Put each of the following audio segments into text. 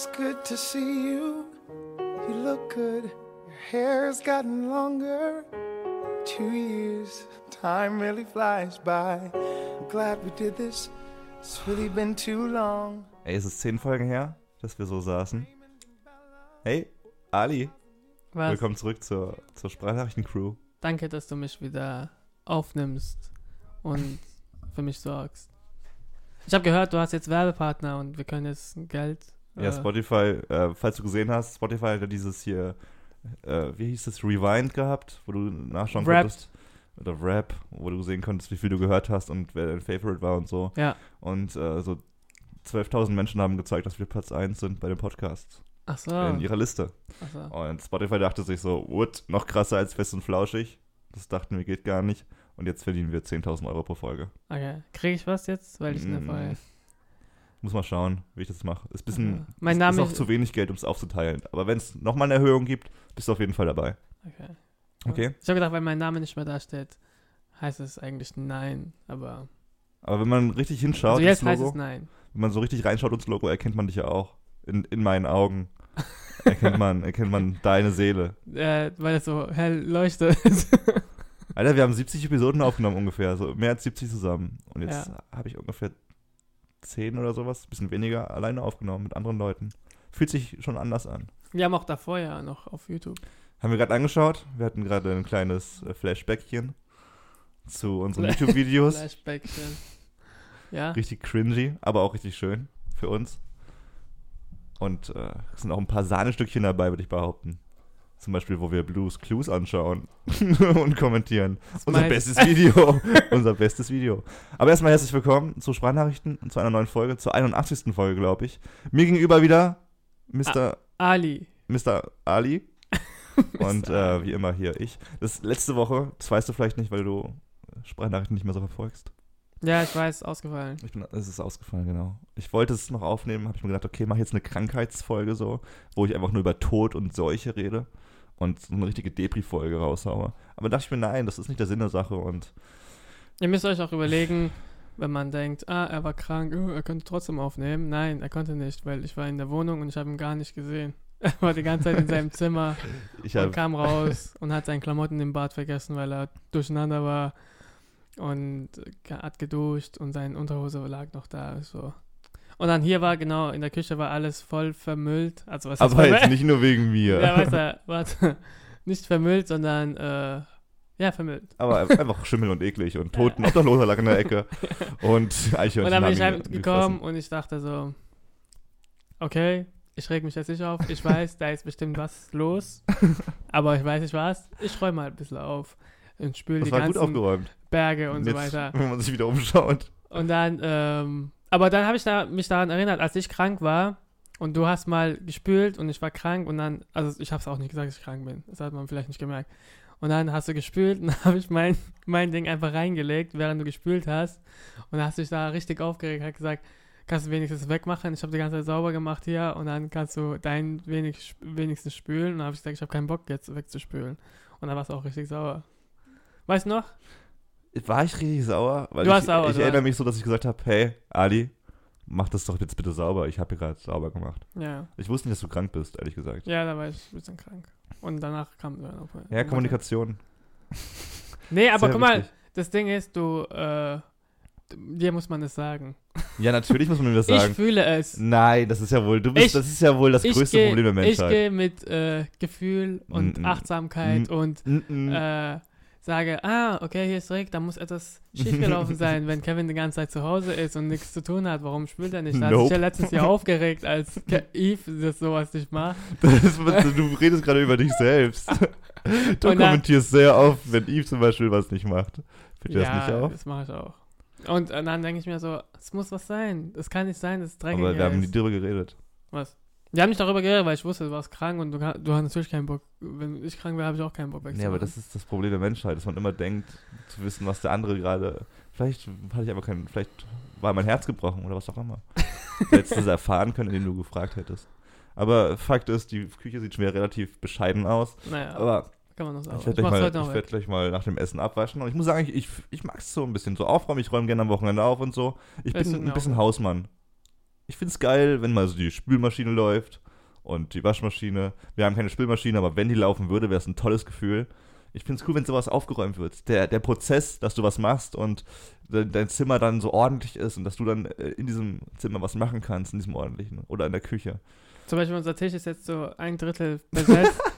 It's good to see you. You look good. Your hair's gotten longer. Two years, time really flies by. I'm glad we did this. It's really been too long. Ey, es ist zehn Folgen her, dass wir so saßen. Hey, Ali, Was? willkommen zurück zur, zur Sprachnachrichten-Crew. Danke, dass du mich wieder aufnimmst und für mich sorgst. Ich habe gehört, du hast jetzt Werbepartner und wir können jetzt Geld. Ja, äh, Spotify, äh, falls du gesehen hast, Spotify hat ja dieses hier, äh, wie hieß das, Rewind gehabt, wo du nachschauen Wrapped. konntest. Oder Rap, wo du sehen konntest, wie viel du gehört hast und wer dein Favorite war und so. Ja. Und äh, so 12.000 Menschen haben gezeigt, dass wir Platz 1 sind bei den Podcasts Ach so. in ihrer Liste. Ach so. Und Spotify dachte sich so, what, noch krasser als Fest und Flauschig. Das dachten wir, geht gar nicht. Und jetzt verdienen wir 10.000 Euro pro Folge. Okay. Kriege ich was jetzt? Weil ich eine Mm, Folge. Muss mal schauen, wie ich das mache. Ist, bisschen, Ja. Mein ist, Name ist auch ist- zu wenig Geld, um es aufzuteilen. Aber wenn es nochmal eine Erhöhung gibt, bist du auf jeden Fall dabei. Okay. Okay? Ich habe gedacht, weil mein Name nicht mehr da steht, heißt es eigentlich nein. Aber Aber wenn man richtig hinschaut, also jetzt ins heißt Logo, es nein. wenn man so richtig reinschaut ins Logo, erkennt man dich ja auch. In, in meinen Augen. erkennt man, erkennt man deine Seele. Äh, weil es so hell leuchtet. Alter, wir haben 70 Episoden aufgenommen ungefähr, so mehr als 70 zusammen. Und jetzt Ja. habe ich ungefähr 10 oder sowas, bisschen weniger, alleine aufgenommen mit anderen Leuten. Fühlt sich schon anders an. wir haben auch davor ja noch auf YouTube. Haben wir gerade angeschaut. Wir hatten gerade ein kleines äh, Flashbackchen zu unseren YouTube-Videos. Flashbackchen. Ja. Richtig cringy, aber auch richtig schön für uns. Und äh, es sind auch ein paar Sahnestückchen dabei, würde ich behaupten. Zum Beispiel, wo wir Blues Clues anschauen und kommentieren. Unser bestes Video. Unser bestes Video. Aber erstmal herzlich willkommen zu Sprachnachrichten und zu einer neuen Folge, zur 81. Folge, glaube ich. Mir gegenüber wieder Mr. Ali. Mr. Ali. und äh, wie immer hier ich. Das letzte Woche, das weißt du vielleicht nicht, weil du Sprachnachrichten nicht mehr so verfolgst. Ja, ich weiß, ausgefallen. Ich bin, es ist ausgefallen, genau. Ich wollte es noch aufnehmen, habe ich mir gedacht, okay, mach jetzt eine Krankheitsfolge so, wo ich einfach nur über Tod und Seuche rede und so eine richtige Depri-Folge raushaue. Aber dachte ich mir, nein, das ist nicht der Sinn der Sache und Ihr müsst euch auch überlegen, wenn man denkt, ah, er war krank, oh, er könnte trotzdem aufnehmen. Nein, er konnte nicht, weil ich war in der Wohnung und ich habe ihn gar nicht gesehen. Er war die ganze Zeit in seinem Zimmer ich und kam raus und hat seine Klamotten im Bad vergessen, weil er durcheinander war und hat geduscht und seine Unterhose lag noch da. So. Und dann hier war, genau, in der Küche war alles voll vermüllt. Also was aber jetzt vermüllt? nicht nur wegen mir. Ja, weißt du, warte. Nicht vermüllt, sondern, äh, ja, vermüllt. aber einfach Schimmel und eklig und toten Obdachloser lag in der Ecke und Eichhörnchen Und dann bin ich halt gekommen und ich dachte so, okay, ich reg mich jetzt nicht auf. Ich weiß, da ist bestimmt was los, aber ich weiß nicht was. Ich räume halt ein bisschen auf und spüle die Das gut ganzen aufgeräumt. Berge und so Jetzt, weiter. Wenn man sich wieder umschaut. Und dann, ähm, aber dann habe ich da, mich daran erinnert, als ich krank war und du hast mal gespült und ich war krank und dann, also ich habe es auch nicht gesagt, dass ich krank bin. Das hat man vielleicht nicht gemerkt. Und dann hast du gespült und dann habe ich mein, mein Ding einfach reingelegt, während du gespült hast. Und dann hast du dich da richtig aufgeregt, hat gesagt, kannst du wenigstens wegmachen? Ich habe die ganze Zeit sauber gemacht hier und dann kannst du dein wenig, wenigstens spülen. Und dann habe ich gesagt, ich habe keinen Bock jetzt wegzuspülen. Und dann warst du auch richtig sauer. Weißt du noch? War ich richtig sauer? Weil Du ich, warst sauer, Ich erinnere warst- mich so, dass ich gesagt habe, hey, Ali, mach das doch jetzt bitte sauber. Ich habe hier gerade sauber gemacht. Ja. Ich wusste nicht, dass du krank bist, ehrlich gesagt. Ja, da war ich ein bisschen krank. Und danach kam dann auch. Ja, Kommunikation. Nee, aber Sehr guck mal, wichtig. das Ding ist, du, äh, dir muss man das sagen. Ja, natürlich muss man mir das Ich sagen. fühle es. Nein, das ist ja wohl, du bist, Ich- das ist ja wohl das ich größte geh- Problem der Ich Menschheit. gehe mit äh, Gefühl und Mm, mm. Achtsamkeit Mm, und äh, sage, ah, okay, hier ist Rick, da muss etwas schiefgelaufen sein, wenn Kevin die ganze Zeit zu Hause ist und nichts zu tun hat. Warum spült er nicht? Da hat sich Nope. ja letztens Jahr aufgeregt, als Eve das sowas nicht macht. Das ist, du redest gerade über dich selbst. Du dann- kommentierst sehr oft, wenn Eve zum Beispiel was nicht macht. Fällt ja, das nicht auf? das mache ich auch. Und äh, dann denke ich mir so, es muss was sein. Das kann nicht sein, das ist dreckig Aber wir haben nie ist. drüber geredet. Was? Wir haben nicht darüber geredet, weil ich wusste, du warst krank und du, du hast natürlich keinen Bock. Wenn ich krank wäre, habe ich auch keinen Bock Nee, aber das ist das Problem der Menschheit, dass man immer denkt, zu wissen, was der andere gerade. Vielleicht hatte ich aber keinen. Vielleicht war mein Herz gebrochen oder was auch immer. Du hättest das erfahren können, indem du gefragt hättest. Aber Fakt ist, die Küche sieht schon wieder relativ bescheiden aus. Naja, Aber kann man noch sagen. ich werde gleich, mal- ich werd gleich mal nach dem Essen abwaschen. Und ich muss sagen, ich, ich, ich mag es so ein bisschen so aufräumen. Ich räume gerne am Wochenende auf und so. Ich Das bin ein bisschen auch. Hausmann. Ich finde es geil, wenn mal so die Spülmaschine läuft und die Waschmaschine. Wir haben keine Spülmaschine, aber wenn die laufen würde, wäre es ein tolles Gefühl. Ich finde es cool, wenn sowas aufgeräumt wird. Der, der Prozess, dass du was machst und de, dein Zimmer dann so ordentlich ist und dass du dann äh, in diesem Zimmer was machen kannst, in diesem ordentlichen oder in der Küche. Zum Beispiel unser Tisch ist jetzt so ein Drittel besetzt.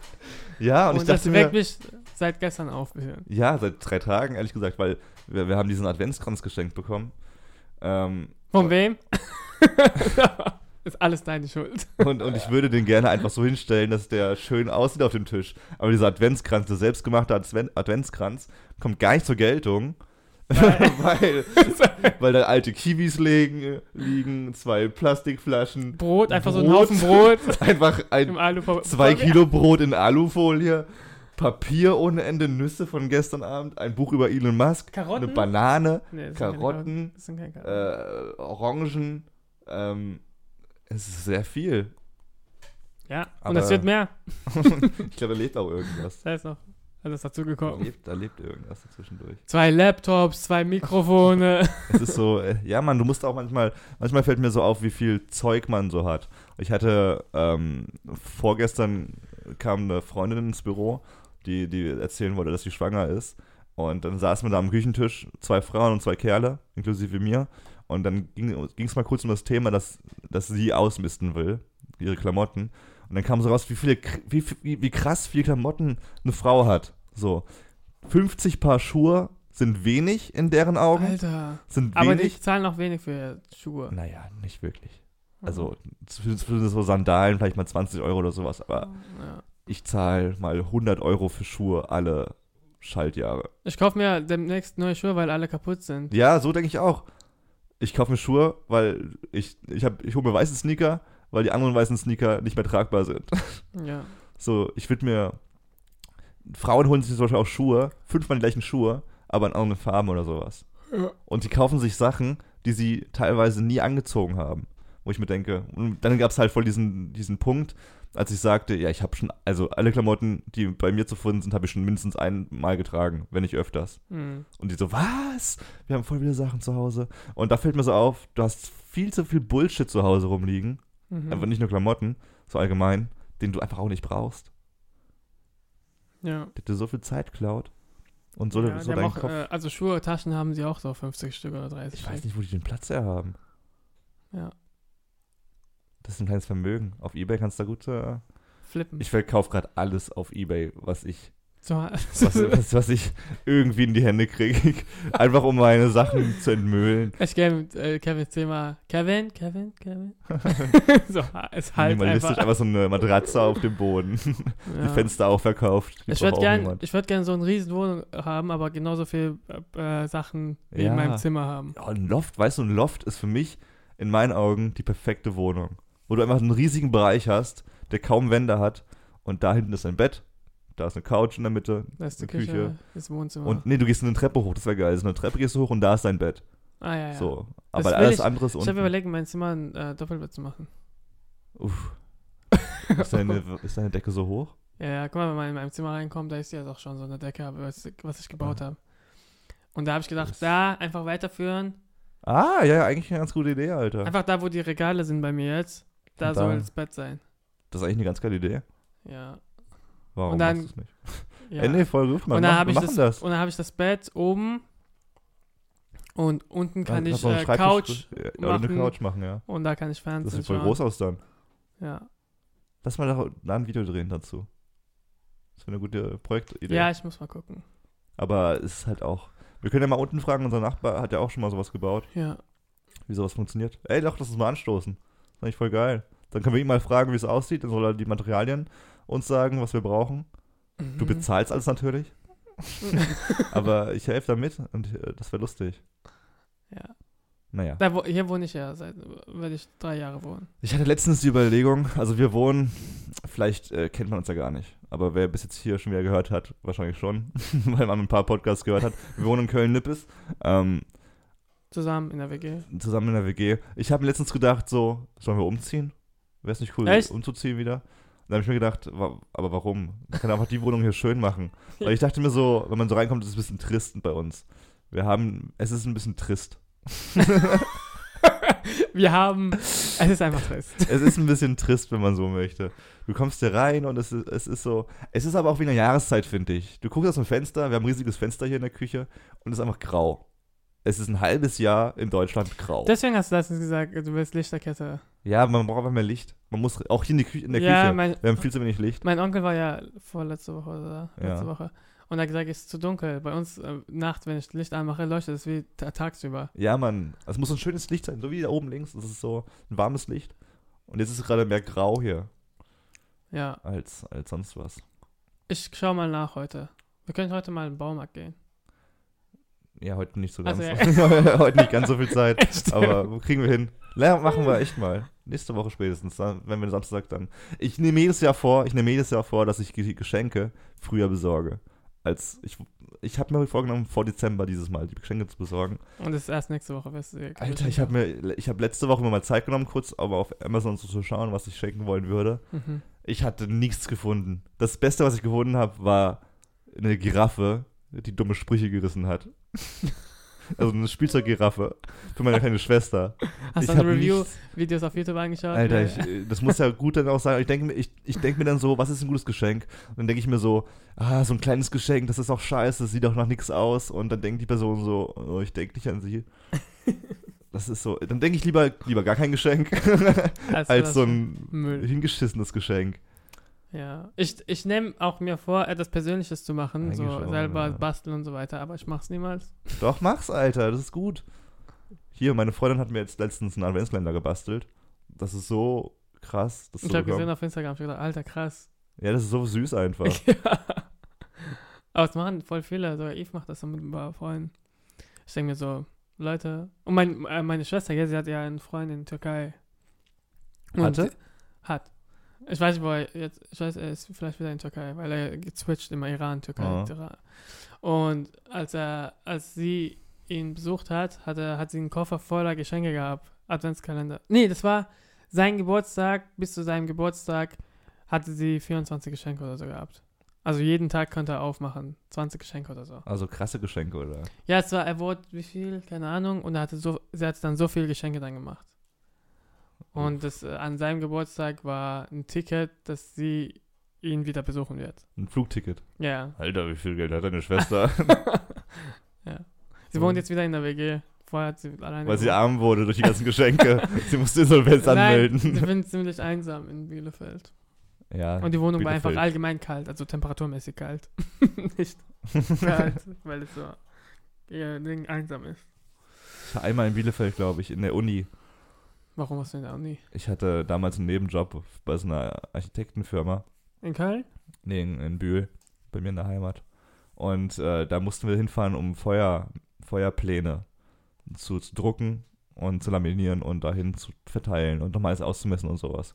Ja, und, und ich das dachte mir, weckt mich seit gestern auf. ja, seit drei Tagen, ehrlich gesagt, weil wir, wir haben diesen Adventskranz geschenkt bekommen. Ähm, Von wem? ist alles deine Schuld. Und, und ich würde den gerne einfach so hinstellen, dass der schön aussieht auf dem Tisch. Aber dieser Adventskranz, der selbstgemachte Adven Adventskranz, kommt gar nicht zur Geltung. weil, weil da alte Kiwis liegen, liegen zwei Plastikflaschen. Brot, einfach so ein Brot. Haufen Brot Einfach ein, zwei Kilo Brot in Alufolie. Papier ohne Ende, Nüsse von gestern Abend, ein Buch über Elon Musk, Karotten? eine Banane, Nee, das keine Karotten, Das keine Karotten. äh, Orangen. Ähm, es ist sehr viel. ja, und aber- es wird mehr. Ich glaube, da lebt auch irgendwas. Da ist noch alles dazu Da lebt, da lebt irgendwas dazwischendurch. Zwei Laptops, zwei Mikrofone. Es ist so, äh, ja, man, du musst auch manchmal, manchmal fällt mir so auf, wie viel Zeug man so hat. Ich hatte, ähm, vorgestern kam eine Freundin ins Büro, die, die erzählen wollte, dass sie schwanger ist. Und dann saßen wir da am Küchentisch, zwei Frauen und zwei Kerle, inklusive mir. Und dann ging es mal kurz um das Thema, dass, dass sie ausmisten will, ihre Klamotten. Und dann kam so raus, wie viele, wie, wie, wie krass viele Klamotten eine Frau hat. So, 50 Paar Schuhe sind wenig in deren Augen. Alter. Sind Aber die wenig. zahlen auch wenig für Schuhe. Naja, nicht wirklich. Also für, für so Sandalen vielleicht mal 20 Euro oder sowas, aber Ja. ich zahle mal 100 Euro für Schuhe alle Schaltjahre. Ich kaufe mir demnächst neue Schuhe, weil alle kaputt sind. Ja, so denke ich auch. Ich kaufe mir Schuhe, weil ich, ich, hab- ich hole mir weiße Sneaker, weil die anderen weißen Sneaker nicht mehr tragbar sind. Ja. So, ich würde mir. Frauen holen sich zum Beispiel auch Schuhe, fünfmal die gleichen Schuhe, aber in anderen Farben oder sowas. Ja. Und die kaufen sich Sachen, die sie teilweise nie angezogen haben. Wo ich mir denke, und dann gab es halt voll diesen, diesen Punkt, als ich sagte, ja, ich habe schon, also alle Klamotten, die bei mir zu finden sind, habe ich schon mindestens einmal getragen, wenn nicht öfters. Hm. Und die so, was? Wir haben voll viele Sachen zu Hause. Und da fällt mir so auf, du hast viel zu viel Bullshit zu Hause rumliegen. Mhm. Einfach nicht nur Klamotten, so allgemein, den du einfach auch nicht brauchst. Ja. Der dir so viel Zeit klaut. Und so, ja, so die haben dein auch, Kopf. äh, also Schuhe, Taschen haben sie auch so 50 Stück oder 30 ich weiß nicht, wo die den Platz her haben. Ja. Das ist ein kleines Vermögen. Auf Ebay kannst du da gut. Äh, Flippen. ich verkaufe gerade alles auf Ebay, was ich, so, was, was, was ich irgendwie in die Hände kriege. Einfach um meine Sachen zu entmüllen. ich gehe mit äh, Kevins Thema. Kevin, Kevin, Kevin. so, es halt Minimalistisch einfach. einfach so eine Matratze auf dem Boden. Die Ja. Fenster auch verkauft. Die Ich würde auch gern, niemand. ich würd gern so eine riesen Wohnung haben, aber genauso viel äh, äh, Sachen wie Ja. in meinem Zimmer haben. Ja, ein Loft, weißt du, ein Loft ist für mich in meinen Augen die perfekte Wohnung. Wo du einfach einen riesigen Bereich hast, der kaum Wände hat. Und da hinten ist ein Bett, da ist eine Couch in der Mitte. Das ist die Eine Küche, Küche. das Wohnzimmer. Und nee, du gehst eine Treppe hoch, das wäre geil. So eine Treppe gehst du hoch und da ist dein Bett. ah, ja, ja. So. Das Aber will alles ich- andere ist Ich habe unten. überlegt, in meinem Zimmer ein äh, Doppelbett zu machen. Uff. Ist deine, ist deine Decke so hoch? Ja, ja, guck mal, wenn man in meinem Zimmer reinkommt, da ist ja doch schon so eine Decke, was, was ich gebaut habe. Und da habe ich gedacht, Das- da einfach weiterführen. Ah, ja, ja, eigentlich eine ganz gute Idee, Alter. Einfach da, wo die Regale sind bei mir jetzt, da Und soll da- das Bett sein. Das ist eigentlich eine ganz geile Idee. Ja. Warum Und dann- machst du's nicht? ja. Ey, nee, voll gut, man. und dann habe ich, machen das, das. und dann hab ich das Bett oben und unten kann Dann ich du äh, Couch ja, Oder eine machen. Couch machen, ja. und da kann ich Das Fernsehen sieht voll groß aus dann. Ja. Lass mal da, da ein Video drehen dazu. Das wäre eine gute Projektidee. ja, ich muss mal gucken. Aber es ist halt auch. Wir können ja mal unten fragen, unser Nachbar hat ja auch schon mal sowas gebaut, Ja. wie sowas funktioniert. Ey, doch, lass uns mal anstoßen. Ist eigentlich voll geil. Dann können wir ihn mal fragen, wie es aussieht. Dann soll er die Materialien uns sagen, was wir brauchen. Du Mhm. bezahlst alles natürlich. aber ich helfe damit und äh, das wäre lustig. ja. Naja. Da, wo, hier wohne ich ja, seit werde ich drei Jahre wohnen. Ich hatte letztens die Überlegung, also wir wohnen, vielleicht äh, kennt man uns ja gar nicht, aber wer bis jetzt hier schon wieder gehört hat, wahrscheinlich schon, weil man ein paar Podcasts gehört hat. Wir wohnen in Köln-Nippes, ähm, Zusammen in der WG. zusammen in der WG. Ich habe mir letztens gedacht, so, sollen wir umziehen? Wäre es nicht cool, Echt? umzuziehen wieder? Dann habe ich mir gedacht, aber warum? Man kann einfach die Wohnung hier schön machen. Weil ich dachte mir so, wenn man so reinkommt, ist es ein bisschen trist bei uns. Wir haben, es ist ein bisschen trist. Wir haben, es ist einfach trist. es ist ein bisschen trist, wenn man so möchte. Du kommst hier rein und es ist, es ist so. Es ist aber auch wie eine Jahreszeit, finde ich. Du guckst aus dem Fenster, wir haben ein riesiges Fenster hier in der Küche und es ist einfach grau. Es ist ein halbes Jahr in Deutschland grau. Deswegen hast du letztens gesagt, du willst Lichterkette. ja, man braucht einfach mehr Licht. Man muss auch hier in, Kü in der ja, Küche. mein, wir haben viel zu wenig Licht. mein Onkel war ja vorletzte Woche oder letzte Ja. Woche. Und er hat gesagt, es ist zu dunkel. Bei uns äh, nachts, wenn ich Licht anmache, leuchtet es wie ta- tagsüber. Ja, Mann. Es muss ein schönes Licht sein, so wie da oben links. Das ist so ein warmes Licht. Und jetzt ist es gerade mehr grau hier Ja, als, als sonst was. ich schau mal nach heute. Wir können heute mal in den Baumarkt gehen. Ja, heute nicht so ganz. Also, heute nicht ganz so viel Zeit. Echt? Aber wo kriegen wir hin? Ja, machen wir echt mal. Nächste Woche spätestens, dann, wenn wir Samstag dann. Ich nehme jedes Jahr vor, ich nehme jedes Jahr vor, dass ich Ge- Geschenke früher besorge. Als ich, ich habe mir vorgenommen, vor Dezember dieses Mal die Geschenke zu besorgen. Und es ist erst nächste Woche, weißt du. Alter, ich habe mir, ich habe letzte Woche mir mal Zeit genommen, kurz aber auf Amazon so zu schauen, was ich schenken wollen würde. Mhm. Ich hatte nichts gefunden. Das Beste, was ich gefunden habe, war eine Giraffe, die dumme Sprüche gerissen hat. Also eine Spielzeuggiraffe für meine kleine Schwester. Hast Ich du Review-Videos auf YouTube angeschaut? Alter, ich, äh, das muss ja gut dann auch sein. Ich denke mir, ich, ich denk mir dann so, was ist ein gutes Geschenk? Und dann denke ich mir so, ah, so ein kleines Geschenk, das ist auch scheiße, das sieht auch nach nichts aus. Und dann denkt die Person so, oh, ich denke nicht an sie. Das ist so, dann denke ich lieber, lieber gar kein Geschenk, Als als so ein Müll. hingeschissenes Geschenk. Ja. Ich, ich nehme auch mir vor, etwas Persönliches zu machen, Eigentlich so schon, selber ja. basteln und so weiter, aber ich mach's niemals. Doch, mach's, Alter, das ist gut. Hier, meine Freundin hat mir jetzt letztens einen Adventskalender gebastelt. Das ist so krass. Das Ich so habe gesehen auf Instagram, ich hab gedacht, alter, krass. Ja, das ist so süß einfach. ja. Aber es machen voll viele, sogar Eve macht das so mit ein paar Freunden. Ich denke mir so, Leute, und mein, äh, meine Schwester, ja, sie hat ja einen Freund in der Türkei. Und Hatte? Hat. Ich weiß nicht, wo er jetzt, ich weiß, er ist vielleicht wieder in der Türkei, weil er gezwitscht immer Iran, Türkei, Ah. Iran. Und als er, als sie ihn besucht hat, hat er, hat sie einen Koffer voller Geschenke gehabt. Adventskalender. Nee, das war sein Geburtstag, bis zu seinem Geburtstag hatte sie 24 Geschenke oder so gehabt. Also jeden Tag konnte er aufmachen. 20 Geschenke oder so. Also krasse Geschenke, oder? Ja, es war, er wurde, wie viel? Keine Ahnung. Und er hatte so, sie hat dann so viele Geschenke dann gemacht. Und das, äh, an seinem Geburtstag war ein Ticket, dass sie ihn wieder besuchen wird. Ein Flugticket. Ja. Alter, wie viel Geld hat deine Schwester? ja. Sie wohnt jetzt wieder in der WG. Vorher hat sie alleine Weil sie gewohnt. arm wurde durch die ganzen Geschenke. sie musste Insolvenz Nein, anmelden. sie findet ziemlich einsam in Bielefeld. Ja, Und die Wohnung war einfach Bielefeld. allgemein kalt, also temperaturmäßig kalt. Nicht kalt, weil es so eher Ding einsam ist. Ich war einmal in Bielefeld, glaube ich, in der Uni. Warum hast du in der Uni? Ich hatte damals einen Nebenjob bei so einer Architektenfirma. In Köln? Nee, in, in Bühl, bei mir in der Heimat. Und äh, da mussten wir hinfahren, um Feuer, Feuerpläne zu, zu drucken und zu laminieren und dahin zu verteilen und nochmal alles auszumessen und sowas.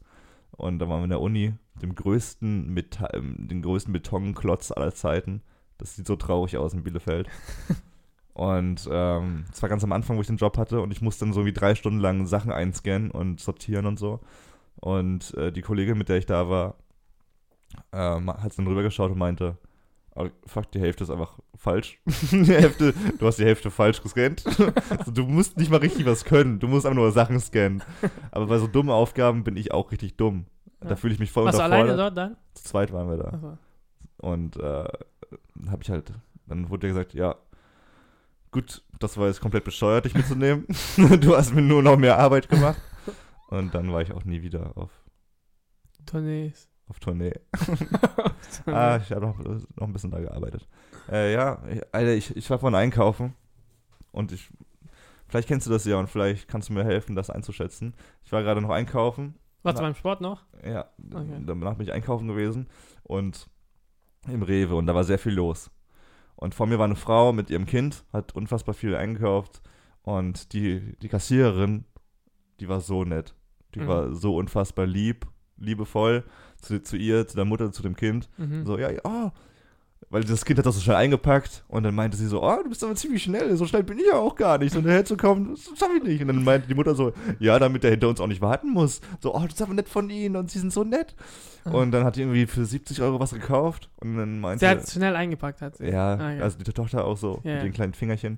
Und da waren wir in der Uni, dem größten, Metall, ähm, den größten Betonklotz aller Zeiten. Das sieht so traurig aus in Bielefeld. und ähm, das war ganz am Anfang, wo ich den Job hatte und ich musste dann so wie drei Stunden lang Sachen einscannen und sortieren und so. Und äh, die Kollegin, mit der ich da war, ähm, hat dann rübergeschaut und meinte, oh, fuck, die Hälfte ist einfach falsch. die Hälfte, du hast die Hälfte falsch gescannt. also, du musst nicht mal richtig was können, du musst einfach nur Sachen scannen. Aber bei so dummen Aufgaben bin ich auch richtig dumm. Da Ja. fühle ich mich voll Warst du unterfordert. alleine dort dann? Zu zweit waren wir da. Achso. Und äh, habe ich halt, dann wurde gesagt, ja, gut, das war jetzt komplett bescheuert, dich mitzunehmen. du hast mir nur noch mehr Arbeit gemacht. Und dann war ich auch nie wieder auf, Tournees. auf Tournee. Ah, ich habe noch, noch ein bisschen da gearbeitet. Äh, ja, ich, Alter, ich, ich war vorhin einkaufen und ich, vielleicht kennst du das ja und vielleicht kannst du mir helfen, das einzuschätzen. Ich war gerade noch einkaufen. Warst du beim Sport noch? Ja, Okay. danach bin ich einkaufen gewesen und im Rewe und da war sehr viel los. Und vor mir war eine Frau mit ihrem Kind, hat unfassbar viel eingekauft und die, die Kassiererin, die war so nett. Die Mhm. war so unfassbar lieb, liebevoll zu, zu ihr, zu der Mutter, zu dem Kind. Mhm. So, ja, ja, oh, weil das Kind hat das so schnell eingepackt und dann meinte sie so, oh, du bist aber ziemlich schnell, so schnell bin ich ja auch gar nicht. Und daher zu kommen, das schaffe ich nicht. Und dann meinte die Mutter so, ja, damit der hinter uns auch nicht warten muss. So, oh, das ist aber nett von ihnen und sie sind so nett. Und dann hat die irgendwie für 70 Euro was gekauft und dann meinte Sie hat es schnell eingepackt, hat sie. ja, Ah, ja. also die Tochter auch so Ja, mit ja. den kleinen Fingerchen.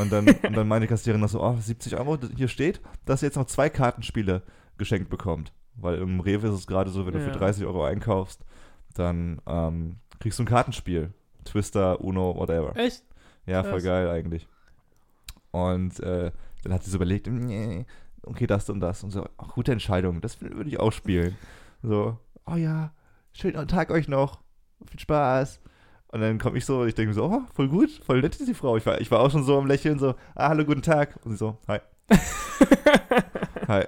Und dann, und dann meinte die Kassiererin noch so, oh, 70 Euro, hier steht, dass ihr jetzt noch zwei Kartenspiele geschenkt bekommt. Weil im Rewe ist es gerade so, wenn du für 30 Euro einkaufst, dann ähm, kriegst du ein Kartenspiel. Twister, Uno, whatever. Echt? Ja, voll geil eigentlich. Und äh, dann hat sie so überlegt, nee, okay, das und das. Und so, ach, gute Entscheidung, das würde ich auch spielen. So, oh ja, schönen Tag euch noch, viel Spaß. Und dann komme ich so, ich denke so, oh, voll gut, voll nett ist die Frau. Ich war, ich war auch schon so am Lächeln, so, ah, hallo, guten Tag. Und sie so, hi. hi.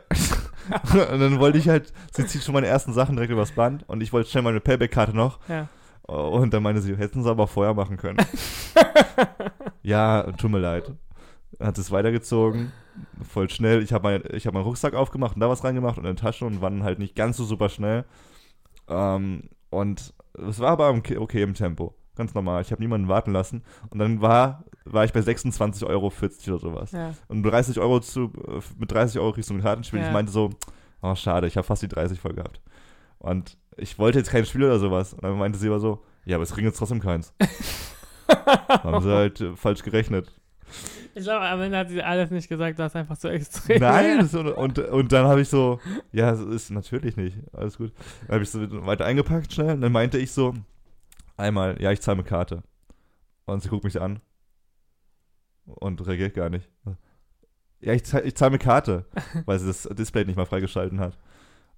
und dann wollte ich halt, sie zieht schon meine ersten Sachen direkt übers Band und ich wollte schnell meine Payback-Karte noch. Ja. Und dann meinte sie, hätten sie aber vorher machen können. ja, tut mir leid. Hat es weitergezogen, voll schnell. Ich habe mein, ich hab meinen Rucksack aufgemacht und da was reingemacht und in die Tasche und waren halt nicht ganz so super schnell. Ähm, und es war aber okay, im Tempo. Ganz normal. Ich habe niemanden warten lassen. Und dann war, war ich bei 26,40 Euro oder sowas. Ja. Und 30 Euro zu, äh, mit 30 Euro kriegst du ein Kartenspiel. Ja. Ich meinte so, oh schade, ich habe fast die 30 voll gehabt. Und ich wollte jetzt kein Spiel oder sowas. Und dann meinte sie aber so, ja, aber es kriegen jetzt trotzdem keins. Haben sie halt äh, falsch gerechnet. Ich glaube, am Ende hat sie alles nicht gesagt, das ist einfach so extrem. Nein, das, und, und, und dann habe ich so, ja, es ist natürlich nicht, alles gut. Dann habe ich so weiter eingepackt schnell und dann meinte ich so, einmal, ja, ich zahle mit Karte. Und sie guckt mich an und reagiert gar nicht. Ja, ich zahle ich zahl mit Karte, weil sie das Display nicht mal freigeschalten hat.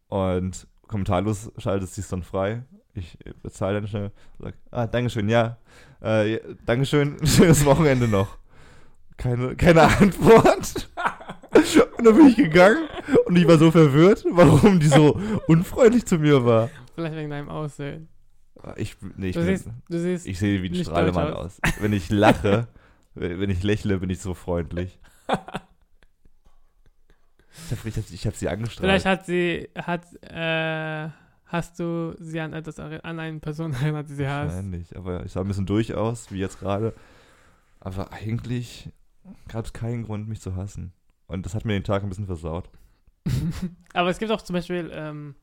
Und kommentarlos schaltet sie es dann frei. Ich bezahle dann schnell, sag, ah, Dankeschön, ja, äh, Dankeschön, schönes Wochenende noch. Keine, keine Antwort. Und dann bin ich gegangen und ich war so verwirrt, warum die so unfreundlich zu mir war. Vielleicht wegen deinem Aussehen. Ich, nee, ich, Du bin, siehst, du siehst, ich sehe wie ein Strahlemann deutsch aus. Wenn ich lache, wenn wenn ich lächle, bin ich so freundlich. Ich habe hab, hab sie angestrahlt. vielleicht hat sie, hat, äh, hast du sie an etwas, an eine Person erinnert, die sie hasst. Wahrscheinlich, aber ich sah ein bisschen durch aus, wie jetzt gerade. Aber eigentlich gab es keinen Grund, mich zu hassen. Und das hat mir den Tag ein bisschen versaut. Aber es gibt auch zum Beispiel, ähm,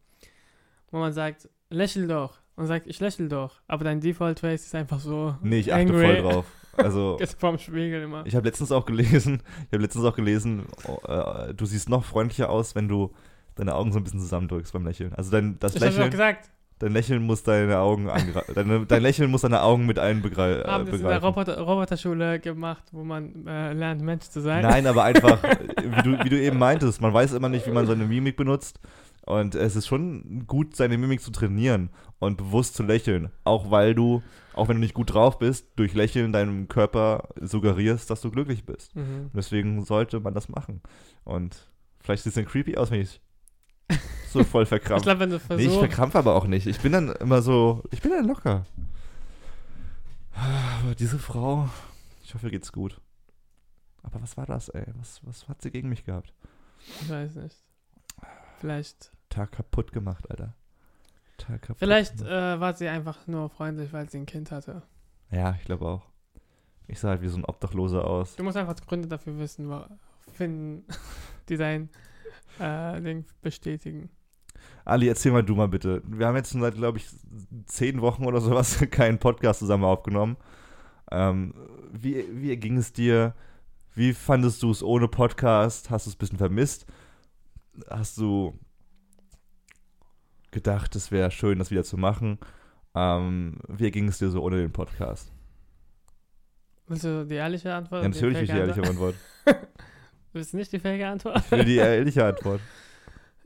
wo man sagt, lächel doch. Und sagt, ich lächel doch. Aber dein Default-Face ist einfach so. Nee, ich achte angry. voll drauf. Also, vorm Spiegel immer. ich habe letztens auch gelesen, ich habe letztens auch gelesen, oh, äh, du siehst noch freundlicher aus, wenn du deine Augen so ein bisschen zusammendrückst beim Lächeln. Also dein, das Ich Lächeln, gesagt, dein Lächeln muss deine Augen deine, dein Lächeln muss deine Augen mit einbegreifen. Äh, haben das in der begreifen. Roboter Roboterschule gemacht, wo man äh, lernt, Mensch zu sein. Nein, aber einfach, wie du, wie du eben meintest, man weiß immer nicht, wie man seine Mimik benutzt. Und es ist schon gut, seine Mimik zu trainieren und bewusst zu lächeln. Auch weil du, auch wenn du nicht gut drauf bist, durch Lächeln deinem Körper suggerierst, dass du glücklich bist. Mhm. Und deswegen sollte man das machen. Und vielleicht sieht es dann creepy aus, wenn ich so voll Ich verkrampft. glaube, wenn du Nee, ich versuchst. verkrampfe aber auch nicht. Ich bin dann immer so, ich bin dann locker. Aber diese Frau, ich hoffe, ihr geht's gut. Aber was war das, ey? Was, was hat sie gegen mich gehabt? ich weiß nicht. Vielleicht. Tag kaputt gemacht, Alter. Tag kaputt Vielleicht gemacht. äh, war sie einfach nur freundlich, weil sie ein Kind hatte. Ja, ich glaube auch. Ich sah halt wie so ein Obdachloser aus. Du musst einfach Gründe dafür wissen, finden, die dein äh, Ding bestätigen. Ali, erzähl mal du mal bitte. Wir haben jetzt schon seit, glaube ich, zehn Wochen oder sowas keinen Podcast zusammen aufgenommen. Ähm, wie, wie ging es dir? Wie fandest du es ohne Podcast? Hast du es ein bisschen vermisst? Hast du gedacht, es wäre schön, das wieder zu machen? Ähm, wie ging es dir so ohne den Podcast? Willst du die ehrliche Antwort? Ja, natürlich die fake ehrliche Antwort? Antwort. Willst du nicht die fake Antwort? Ich will die ehrliche Antwort.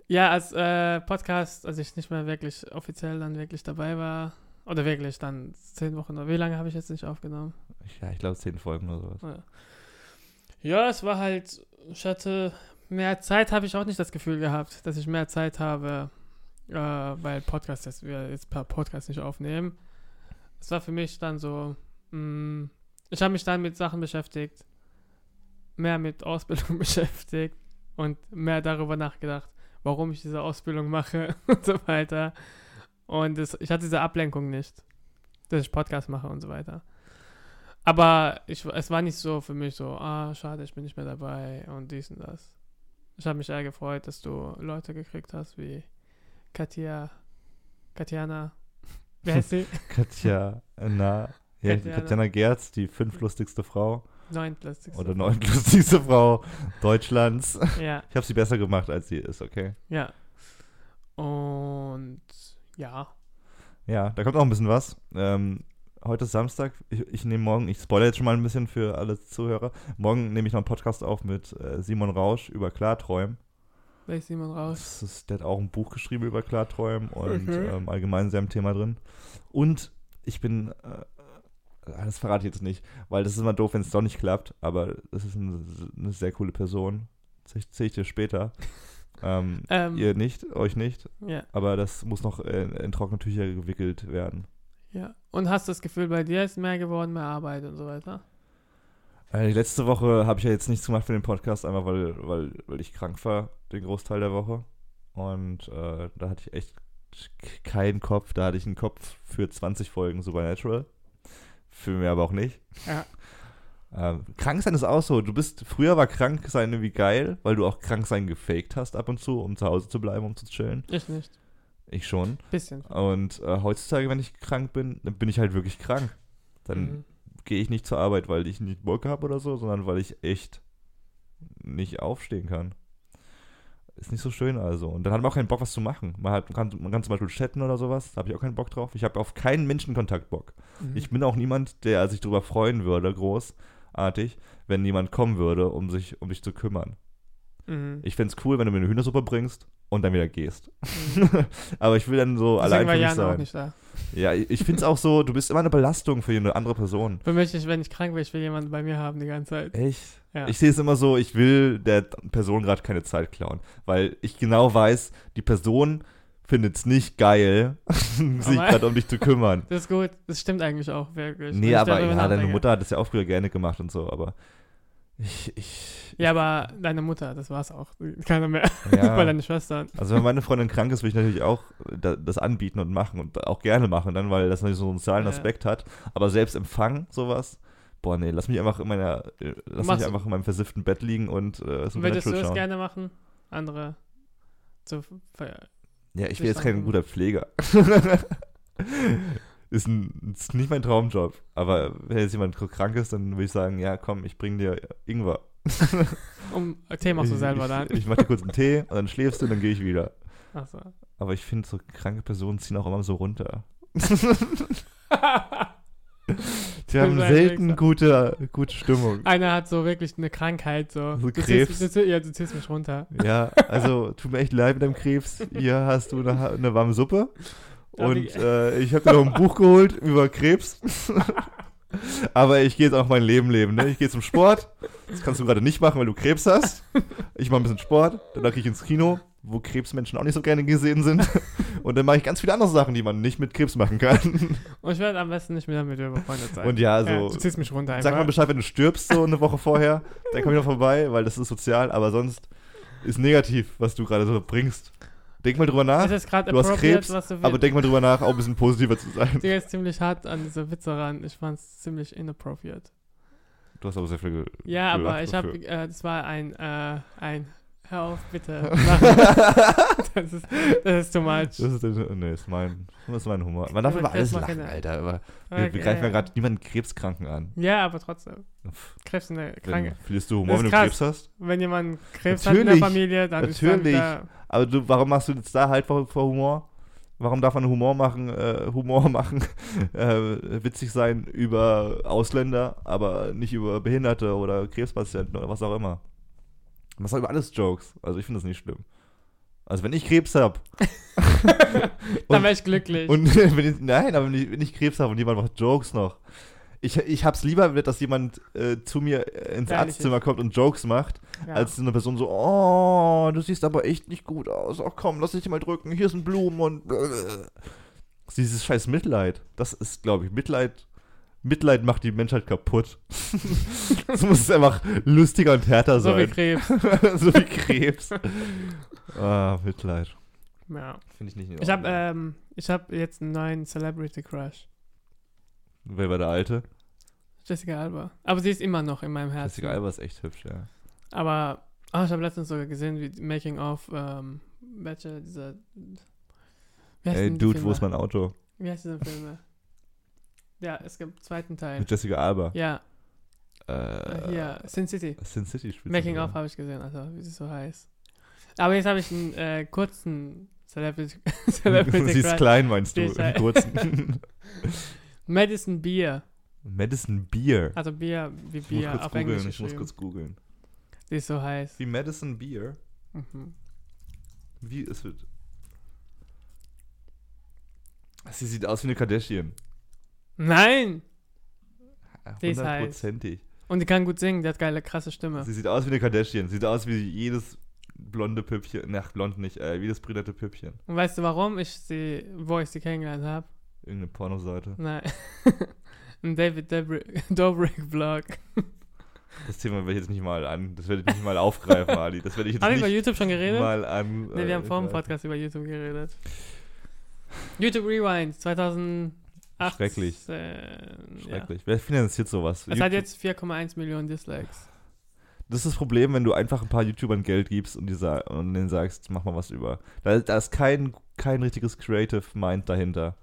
Ja, als äh, Podcast, als ich nicht mehr wirklich offiziell dann wirklich dabei war, oder wirklich dann zehn Wochen, oder wie lange habe ich jetzt nicht aufgenommen? Ja, ich glaube zehn Folgen oder sowas. Ja, es war halt, ich hatte mehr Zeit, habe ich auch nicht das Gefühl gehabt, dass ich mehr Zeit habe, äh, weil Podcast jetzt, wir jetzt per Podcast nicht aufnehmen. Es war für mich dann so, mh, ich habe mich dann mit Sachen beschäftigt, mehr mit Ausbildung beschäftigt und mehr darüber nachgedacht, warum ich diese Ausbildung mache und so weiter. Und es, ich hatte diese Ablenkung nicht. dass ich Podcast mache und so weiter. Aber ich, es war nicht so für mich so, ah, schade, ich bin nicht mehr dabei und dies und das. Ich habe mich eher gefreut, dass du Leute gekriegt hast wie Katja, Katjana, wie heißt sie? Katja, na, ja, Katjana. Katjana Gerz, die fünftlustigste Frau Neuntlustigste. oder neuntlustigste Frau Deutschlands. Ja, Ich habe sie besser gemacht, als sie ist, okay? ja. Und ja, Ja, da kommt auch ein bisschen was. Ähm, heute ist Samstag. Ich, ich nehme morgen, ich spoilere jetzt schon mal ein bisschen für alle Zuhörer. Morgen nehme ich noch einen Podcast auf mit äh, Simon Rausch über Klarträumen. welches Simon raus? Das ist, der hat auch ein Buch geschrieben über Klarträumen und Mhm. ähm, allgemein sehr im Thema drin. Und ich bin, äh, das verrate ich jetzt nicht, weil das ist immer doof, wenn es doch nicht klappt, aber das ist eine, eine sehr coole Person. Erzähle ich dir später. ähm, Ähm, Ihr nicht, euch nicht, ja, aber das muss noch in, in trockene Tücher gewickelt werden. Ja. Und hast du das Gefühl, bei dir ist mehr geworden, mehr Arbeit und so weiter? Äh, die letzte Woche habe ich ja jetzt nichts gemacht für den Podcast, einfach weil, weil, weil ich krank war, den Großteil der Woche. Und äh, da hatte ich echt keinen Kopf. Da hatte ich einen Kopf für 20 Folgen Supernatural. Für mehr aber auch nicht. Ja. Ähm, krank sein ist auch so. Du bist, früher war krank sein irgendwie geil, weil du auch krank sein gefaked hast ab und zu, um zu Hause zu bleiben, um zu chillen. Ich nicht. Ich schon. Bisschen. Und äh, heutzutage, wenn ich krank bin, dann bin ich halt wirklich krank. Dann Mhm. gehe ich nicht zur Arbeit, weil ich nicht Bock habe oder so, sondern weil ich echt nicht aufstehen kann. Ist nicht so schön also. Und dann hat man auch keinen Bock, was zu machen. Man, hat, man, kann, man kann zum Beispiel chatten oder sowas, da habe ich auch keinen Bock drauf. Ich habe auf keinen Menschenkontakt Bock. Mhm. Ich bin auch niemand, der sich darüber freuen würde, großartig, wenn jemand kommen würde, um sich um dich zu kümmern. Mhm. Ich fände es cool, wenn du mir eine Hühnersuppe bringst und dann wieder gehst. Mhm. Aber ich will dann so Deswegen allein für mich Jan auch sein. nicht da. Ja, ich, finde es auch so, du bist immer eine Belastung für eine andere Person. Für mich, ich, wenn ich krank bin, ich will jemanden bei mir haben die ganze Zeit. Echt? Ja. Ich sehe es immer so, ich will der Person gerade keine Zeit klauen, weil ich genau weiß, die Person findet es nicht geil, sich gerade um dich zu kümmern. Das ist gut. Das stimmt eigentlich auch wirklich. Nee, aber ja, deine. Mutter hat es ja auch früher gerne gemacht und so, aber ich, ich Ja, aber deine Mutter, das war's auch. Keiner mehr. ja. Bei deinen Schwestern. Also wenn meine Freundin krank ist, will ich natürlich auch da, das anbieten und machen und auch gerne machen, dann, weil das natürlich so einen sozialen Ja. Aspekt hat. Aber selbst empfangen, sowas, boah nee, lass mich einfach in meiner, äh, lass Machst- mich einfach in meinem versifften Bett liegen und äh, so Würdest du es schauen. gerne machen? Andere zu ver- Ja, ich bin jetzt kein guter Pfleger. ist, ein, ist nicht mein Traumjob. Aber wenn jetzt jemand krank ist, dann würde ich sagen, ja komm, ich bring dir Ingwer. um Tee machst du ich, selber ich, dann. Ich mach dir kurz einen Tee und dann schläfst du und dann gehe ich wieder. Achso. Aber ich finde, so kranke Personen ziehen auch immer so runter. Die haben selten gute, gute Stimmung. Einer hat so wirklich eine Krankheit, so. So du Krebs. Ziehst, du, ziehst- ja, du ziehst mich runter. Ja, also tut mir echt leid mit deinem Krebs. Hier hast du eine, eine warme Suppe. Und ich- äh, ich habe dir noch ein Buch geholt über Krebs. Aber ich gehe jetzt auch mein Leben leben. Ne? Ich gehe zum Sport. Das kannst du gerade nicht machen, weil du Krebs hast. Ich mache ein bisschen Sport. Danach gehe ich ins Kino, wo Krebsmenschen auch nicht so gerne gesehen sind. Und dann mache ich ganz viele andere Sachen, die man nicht mit Krebs machen kann. Und ich werde am besten nicht mehr mit dir befreundet sein. Und ja, also du ziehst mich runter einfach. Sag mal Bescheid, wenn du stirbst, so eine Woche vorher. Dann komm ich noch vorbei, weil das ist sozial. Aber sonst ist negativ, was du gerade so bringst. Denk mal drüber nach. Ist Du hast Krebs, was du aber denk mal drüber nach, auch ein bisschen positiver zu sein. Ich gehe jetzt ziemlich hart an diese Witze ran. Ich fand es ziemlich inappropriate. Du hast aber sehr viel Ja, aber ich habe, äh, das war ein, äh, ein, hör auf, bitte. das, ist, das ist too much. Das ist, nee, ist mein, das ist mein Humor. Man darf Ja, über alles lachen, keine- Alter. Aber wir, Okay. greifen ja gerade niemanden Krebskranken an. Ja, aber trotzdem. Krebs ist eine Kranke. fühlst du Humor, wenn du. Krebs hast? Wenn jemand Krebs hat in der Natürlich. Familie, dann Natürlich. ist dann Aber du, warum machst du jetzt da halt vor, vor Humor? Warum darf man Humor machen, äh, Humor machen, äh, witzig sein über Ausländer, aber nicht über Behinderte oder Krebspatienten oder was auch immer? Man sagt über alles Jokes. Also ich finde das nicht schlimm. Also wenn ich Krebs habe da, dann wäre ich glücklich. und wenn ich, nein, aber wenn ich, wenn ich Krebs habe und jemand macht Jokes noch. Ich, ich hab's lieber, dass jemand äh, zu mir äh, ins Ehrlich Arztzimmer kommt und Jokes macht, ja. als eine Person so, oh, du siehst aber echt nicht gut aus. Ach komm, lass dich mal drücken, hier sind Blumen und dieses scheiß Mitleid. Das ist, glaube ich, Mitleid. Mitleid macht die Menschheit kaputt. Es muss einfach lustiger und härter so wie sein. Krebs. so wie Krebs. ah, Mitleid. Ja. Finde ich nicht in Ich habe ähm, ich hab jetzt einen neuen Celebrity Crush. Wer war der Alte? Jessica Alba. Aber sie ist immer noch in meinem Herzen. Jessica Alba ist echt hübsch, ja. Aber ah, ich habe letztens sogar gesehen, wie Making of ähm, welche dieser. Wie heißt Ey, Dude, wo ist mein Auto? Wie heißt diese Filme? Ja, es gibt einen zweiten Teil. Mit Jessica Alba. Ja, Äh, hier, Sin City. Sin City spielt Making sie of habe ich gesehen, also wie sie so heißt. Aber jetzt habe ich einen äh, kurzen Celebrity, Celebrity Sie ist Crush. klein, meinst du? Ist halt- kurzen. Madison Beer. Madison Beer. Also Bier wie Ich Bier auf Englisch googeln, ich muss kurz googeln. Die ist so heiß. Wie Madison Beer? Mhm. Wie es wird. Sie sieht aus wie eine Kardashian. Nein! Hundertprozentig. Und die kann gut singen, die hat geile, krasse Stimme. Sie sieht aus wie eine Kardashian. Sieht aus wie jedes blonde Püppchen. Ach, blond nicht, äh, wie das brünette Püppchen. Und weißt du, warum ich sie, wo ich sie kennengelernt habe? Irgendeine Pornoseite. Nein. Ein David Dobrik- Dobrik-Vlog. Das Thema werde ich jetzt nicht mal an. Das werde ich nicht mal aufgreifen, Ali. Das werde ich jetzt Haben wir über nicht YouTube schon geredet? mal an. Ne, wir haben äh, vor dem Podcast über YouTube geredet. YouTube Rewind 2008. Schrecklich. Äh, ja. Schrecklich. Wer finanziert sowas? Es hat YouTube- jetzt 4,1 Millionen Dislikes. Das ist das Problem, wenn du einfach ein paar YouTubern Geld gibst und, die und denen sagst, mach mal was über. Da, da ist kein, kein richtiges Creative Mind dahinter,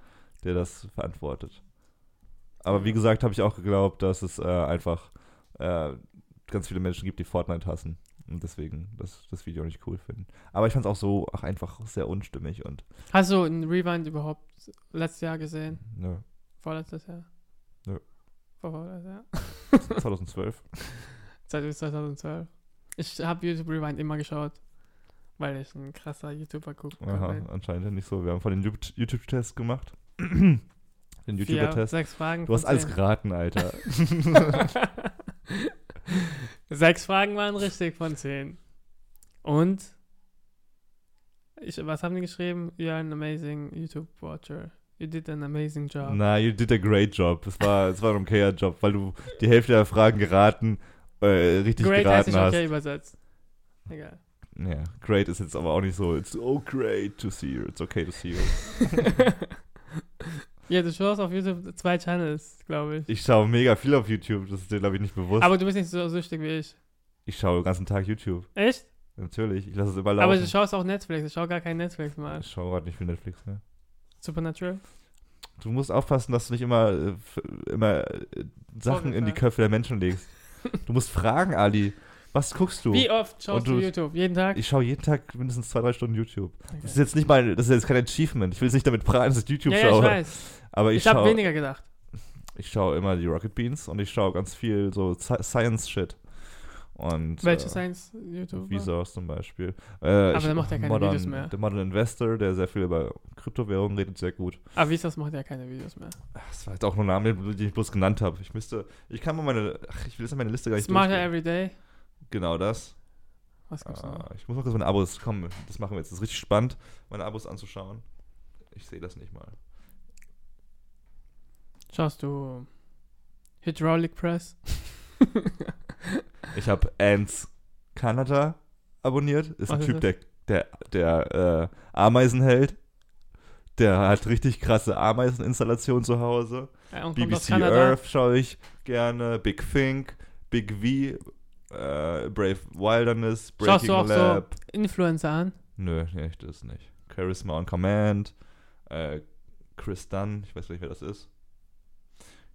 der das verantwortet. Aber wie Ja. gesagt, habe ich auch geglaubt, dass es äh, einfach äh, ganz viele Menschen gibt, die Fortnite hassen. Und deswegen das, das Video nicht cool finden. Aber ich fand es auch so ach, einfach sehr unstimmig und Hast du einen Rewind überhaupt letztes Jahr gesehen? nö. Vorletztes Jahr? Nö. Vorvorletztes Jahr? 2012. Seit 2012. Ich habe YouTube Rewind immer geschaut, weil ich ein krasser YouTuber gucke. Aha, anscheinend nicht so. Wir haben von den YouTube- YouTube-Test gemacht. den YouTuber-Test. sechs Fragen. Du hast alles geraten, Alter. Sechs Fragen waren richtig von zehn. Und? Ich, was haben die geschrieben? You are an amazing YouTube Watcher. You did an amazing job. Na, you did a great job. Es war, es war ein okayer Job, weil du die Hälfte der Fragen geraten, äh, richtig Great geraten hast. okay übersetzt. Egal. Ja, great ist jetzt aber auch nicht so. It's so great to see you. It's okay to see you. ja, du schaust auf YouTube zwei Channels, glaube ich. Ich schaue mega viel auf YouTube. Das ist dir, glaube ich, nicht bewusst. Aber du bist nicht so süchtig wie ich. ich schaue den ganzen Tag YouTube. Echt? Natürlich. Ich lasse es immer laufen. Aber du schaust auch Netflix. Ich schaue gar kein Netflix mal. ich schaue gerade nicht viel Netflix mehr. Supernatural? Du musst aufpassen, dass du nicht immer, äh, immer äh, Sachen in die. Köpfe der Menschen legst. Du musst fragen, Ali. Was guckst du? Wie oft schaust du, du- YouTube? Jeden Tag? Ich schaue jeden Tag mindestens zwei, drei Stunden YouTube. Okay. Das ist jetzt nicht mal, das ist jetzt kein Achievement. Ich will jetzt nicht damit prahlen, dass ich YouTube ja, ja, ich schaue. weiß. aber ich, Ich, habe schaue, weniger gedacht. ich schaue immer die Rocket Beans und ich schaue ganz viel so Sci- Science-Shit. Und Welche äh, Science-YouTube? Vsauce zum Beispiel. Äh, Aber ich- der macht ja keine Modern, Videos mehr. Der Modern Investor, der sehr viel über Kryptowährungen redet, sehr gut. Aber Vsauce macht ja keine Videos mehr. Das war jetzt auch nur ein Name, den ich bloß genannt habe. Ich müsste, ich kann mal meine, ach, ich will jetzt in meine Liste gar nicht Smarter. Everyday. Genau das. Was gibt's noch? Ah, ich muss mal kurz meine Abos, komm, das machen wir jetzt. Das ist richtig spannend, meine Abos anzuschauen. Ich sehe das nicht mal. Schaust du Hydraulic Press? Ich habe Ants Canada abonniert. Ist ein Was ist Typ, der, der, der äh, Ameisen hält. Der hat richtig krasse Ameiseninstallationen zu Hause. Ja, BBC. Earth schaue ich gerne. Big Think, Big V, äh, Brave Wilderness, Schaust Breaking du auch so- Lab. Influencer an. Nö, nee, das nicht. Charisma on Command. Äh, Chris Dunn, ich weiß nicht, wer das ist.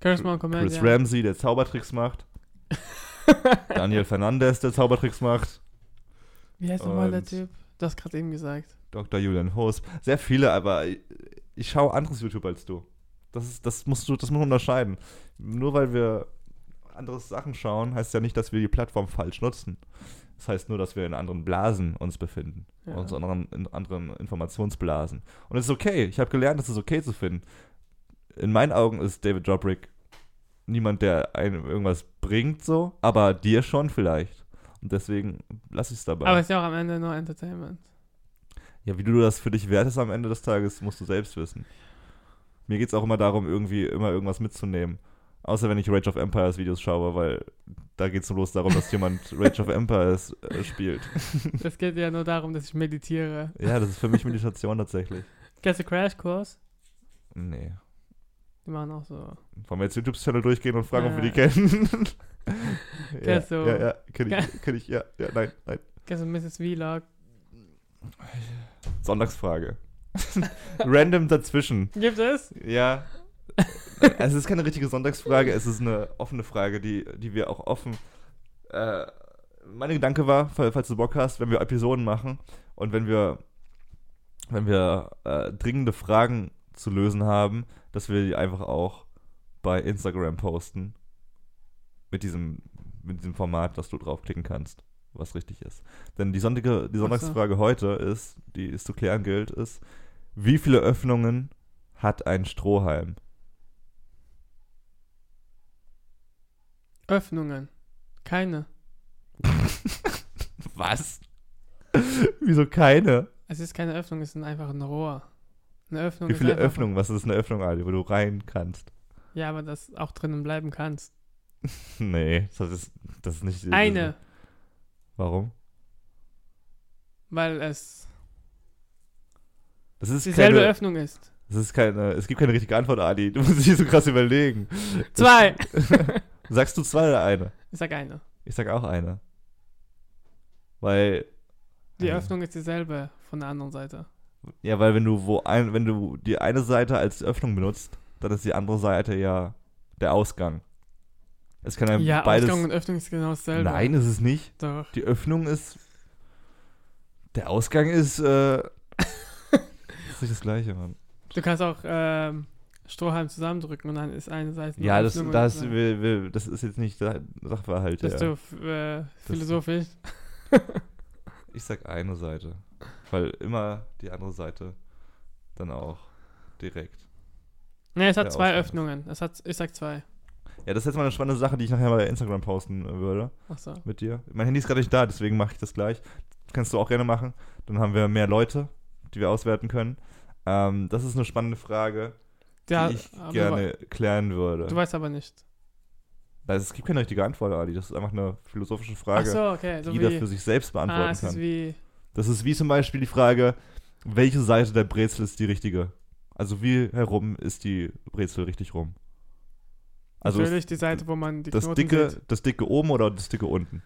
Charisma und Chris Commander. Ramsey, der Zaubertricks macht. Daniel Fernandez, der Zaubertricks macht. Wie heißt nochmal der Typ? Du hast gerade eben gesagt. Dr. Julian Hoos. Sehr viele, aber ich, ich schaue anderes YouTube als du. Das, ist, das musst du, das muss man unterscheiden. Nur weil wir andere Sachen schauen, heißt ja nicht, dass wir die Plattform falsch nutzen. Das heißt nur, dass wir in anderen Blasen uns befinden. Ja. Uns in anderen, in anderen Informationsblasen. Und es ist okay. Ich habe gelernt, es ist okay zu finden. In meinen Augen ist David Dobrik niemand, der einem irgendwas bringt, so, aber dir schon vielleicht. Und deswegen lasse ich es dabei. Aber ist ja auch am Ende nur Entertainment. Ja, wie du das für dich wertest am Ende des Tages, musst du selbst wissen. Mir geht es auch immer darum, irgendwie immer irgendwas mitzunehmen. Außer wenn ich Rage of Empires Videos schaue, weil da geht es bloß darum, dass jemand Rage of Empires äh, spielt. Es geht ja nur darum, dass ich meditiere. Ja, das ist für mich Meditation tatsächlich. Kennst du Crash Course? Nee. Die machen auch so. Wollen wir jetzt YouTube-Channel durchgehen und fragen, ob wir die Ja. kennen? ja, Kennst du- ja, ja, kenn ich, kenn ich, ja, ja, nein, nein. Kennst du Mrs. Vlog? Sonntagsfrage. Random dazwischen. Gibt es? Ja. Also es ist keine richtige Sonntagsfrage, es ist eine offene Frage, die, die wir auch offen. Äh, mein Gedanke war, fall- falls du Bock hast, wenn wir Episoden machen und wenn wir, wenn wir äh, dringende Fragen zu lösen haben, dass wir die einfach auch bei Instagram posten. Mit diesem, mit diesem Format, dass du draufklicken kannst, was richtig ist. Denn die, Sonntage, die so. Sonntagsfrage heute ist, die es zu klären gilt, ist, wie viele Öffnungen hat ein Strohhalm? Öffnungen. Keine. Was? Wieso keine? Es ist keine Öffnung, es ist einfach ein Rohr. Eine Öffnung Wie ist viele einfach- Öffnungen? Was ist eine Öffnung, Ali, wo du rein kannst? Ja, aber das auch drinnen bleiben kannst. Nee, das ist, das ist nicht. Eine, Warum? weil es Das ist dieselbe keine, Öffnung ist. das ist keine, es gibt keine richtige Antwort, Ali. Du musst dich so krass überlegen. Zwei! Sagst du zwei oder eine? Ich sag eine. Ich sag auch eine. Weil. Die Ja. Öffnung ist dieselbe von der anderen Seite. Ja, weil wenn du wo ein, wenn du die eine Seite als Öffnung benutzt, dann ist die andere Seite ja der Ausgang. Es kann ja, Ja, beides. Ausgang und Öffnung ist genau dasselbe. Nein, ist es nicht. Doch. Die Öffnung ist. Der Ausgang ist. Äh, ist nicht das gleiche, Mann. Du kannst auch ähm, Strohhalm zusammendrücken und dann ist eine Seite Ja, das, das, will, will, das ist jetzt nicht Sachverhalt. Bist Ja. du äh, philosophisch? Ich sag eine Seite. Weil immer die andere Seite dann auch direkt. Ne, es hat zwei Ausgang. Öffnungen. Es hat, ich sag zwei. Ja, das ist jetzt mal eine spannende Sache, die ich nachher bei Instagram posten äh, würde. Achso. mit dir. Mein Handy ist gerade nicht da, deswegen mache ich das gleich. Kannst du auch gerne machen. Dann haben wir mehr Leute, die wir auswerten können. Ähm, das ist eine spannende Frage, Ja, die ich aber gerne klären würde. Du weißt aber nicht. Also, es gibt keine richtige Antwort, Ali. Das ist einfach eine philosophische Frage, so, okay. So die jeder für sich selbst ah, beantworten ist kann. wie, Das ist wie zum Beispiel die Frage, welche Seite der Brezel ist die richtige? Also wie herum ist die Brezel richtig rum? Also natürlich die Seite, wo man die das Knoten dicke, sieht. das dicke oben oder das dicke unten?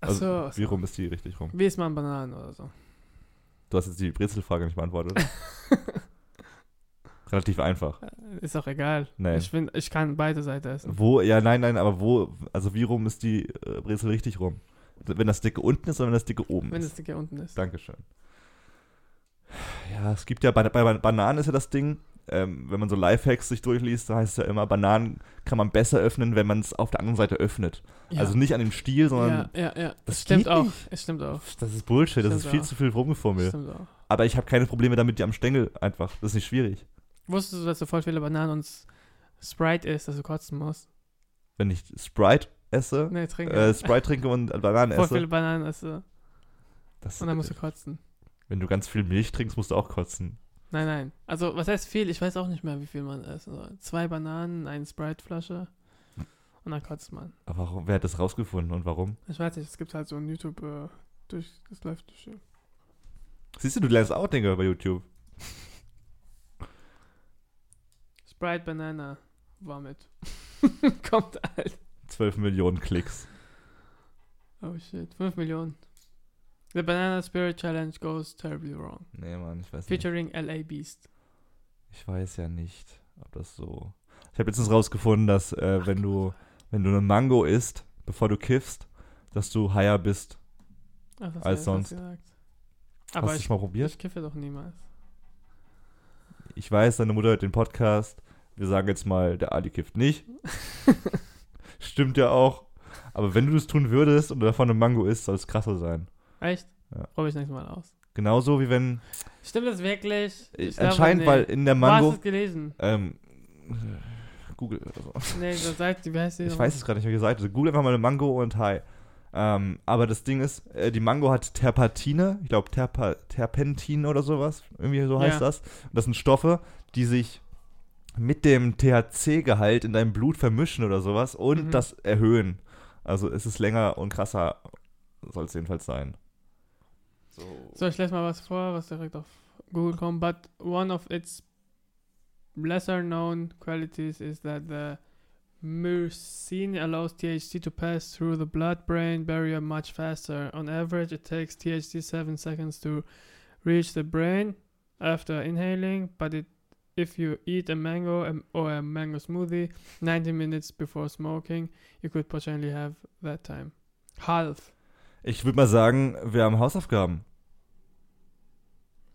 Ach Also so, wie rum ist die richtig rum? Wie ist man Bananen oder so? Du hast jetzt die Brezelfrage nicht beantwortet. Relativ einfach. Äh, Ist auch egal. Nee. Ich, find, ich kann beide Seiten essen. Wo, ja, nein, nein, aber wo, also wie rum ist die äh, Brezel richtig rum? Wenn das dicke unten ist oder wenn das dicke oben Wenn ist? das dicke unten ist. Dankeschön. Ja, es gibt ja, bei, bei Bananen ist ja das Ding, ähm, wenn man so Lifehacks sich durchliest, da heißt es ja immer, Bananen kann man besser öffnen, wenn man es auf der anderen Seite öffnet. Ja. Also nicht an dem Stiel, sondern ja, ja, ja. das stimmt auch. Es stimmt auch. das ist Bullshit, das Stimmt ist viel auch. zu viel rumgefummelt. Stimmt auch. Aber ich habe keine Probleme damit, die am Stängel einfach. Das ist nicht schwierig. Wusstest du, dass du voll viele Bananen und Sprite isst, dass du kotzen musst? Wenn ich Sprite esse, Nee, trinke. äh, Sprite trinke und Bananen voll esse, viele Bananen esse das, und dann musst du kotzen. wenn du ganz viel Milch trinkst, musst du auch kotzen. Nein, nein. Also, was heißt viel? Ich weiß auch nicht mehr, wie viel man essen soll. Zwei Bananen, eine Sprite-Flasche und dann kotzt man. Aber warum, wer hat das rausgefunden und warum? Ich weiß nicht, es gibt halt so ein YouTube, äh, durch, das läuft durch. Siehst du, du lernst auch Dinge bei YouTube. Sprite Banana war mit. Kommt halt. 12 Millionen Klicks. Oh shit, 5 Millionen. The Banana Spirit Challenge goes terribly wrong. Nee, Mann, ich weiß nicht. Featuring LA Beast. Ich weiß ja nicht, ob das so. Ich habe letztens rausgefunden, dass äh, wenn du wenn du eine Mango isst, bevor du kiffst, dass du higher bist. Ach, das Als sonst. Gesagt. Hast Aber du mal probiert? ich kiffe doch niemals. Ich weiß, deine Mutter hört den Podcast. Wir sagen jetzt mal, der Ali kifft nicht. Stimmt ja auch. Aber wenn du das tun würdest und davon eine Mango isst, soll es krasser sein. Echt? Ja. Probier ich nächstes Mal aus. Genauso wie wenn. Stimmt das wirklich? Äh, Ich glaube, anscheinend, nee. weil in der Wo hast du Mango. es gelesen? Ähm, äh, Google oder so. Nee, da Seite, wie heißt die? Ich weiß es gerade nicht, welche Seite. Google einfach mal eine Mango und Hi. Ähm, aber das Ding ist, äh, die Mango hat Terpentine, ich glaube Terpa Terpentin oder sowas, irgendwie so heißt Ja. das. Und das sind Stoffe, die sich mit dem THC-Gehalt in deinem Blut vermischen oder sowas und Mhm. das erhöhen. Also es ist länger und krasser, soll es jedenfalls sein. So. So, ich lese mal was vor, was direkt auf Google kommt. But one of its lesser known qualities is that the myrcene allows THC to pass through the blood-brain barrier much faster. On average, it takes THC seven seconds to reach the brain after inhaling, but it if you eat a mango or a mango smoothie 90 minutes before smoking, you could potentially have that time. Half. Ich würde mal sagen, wir haben Hausaufgaben.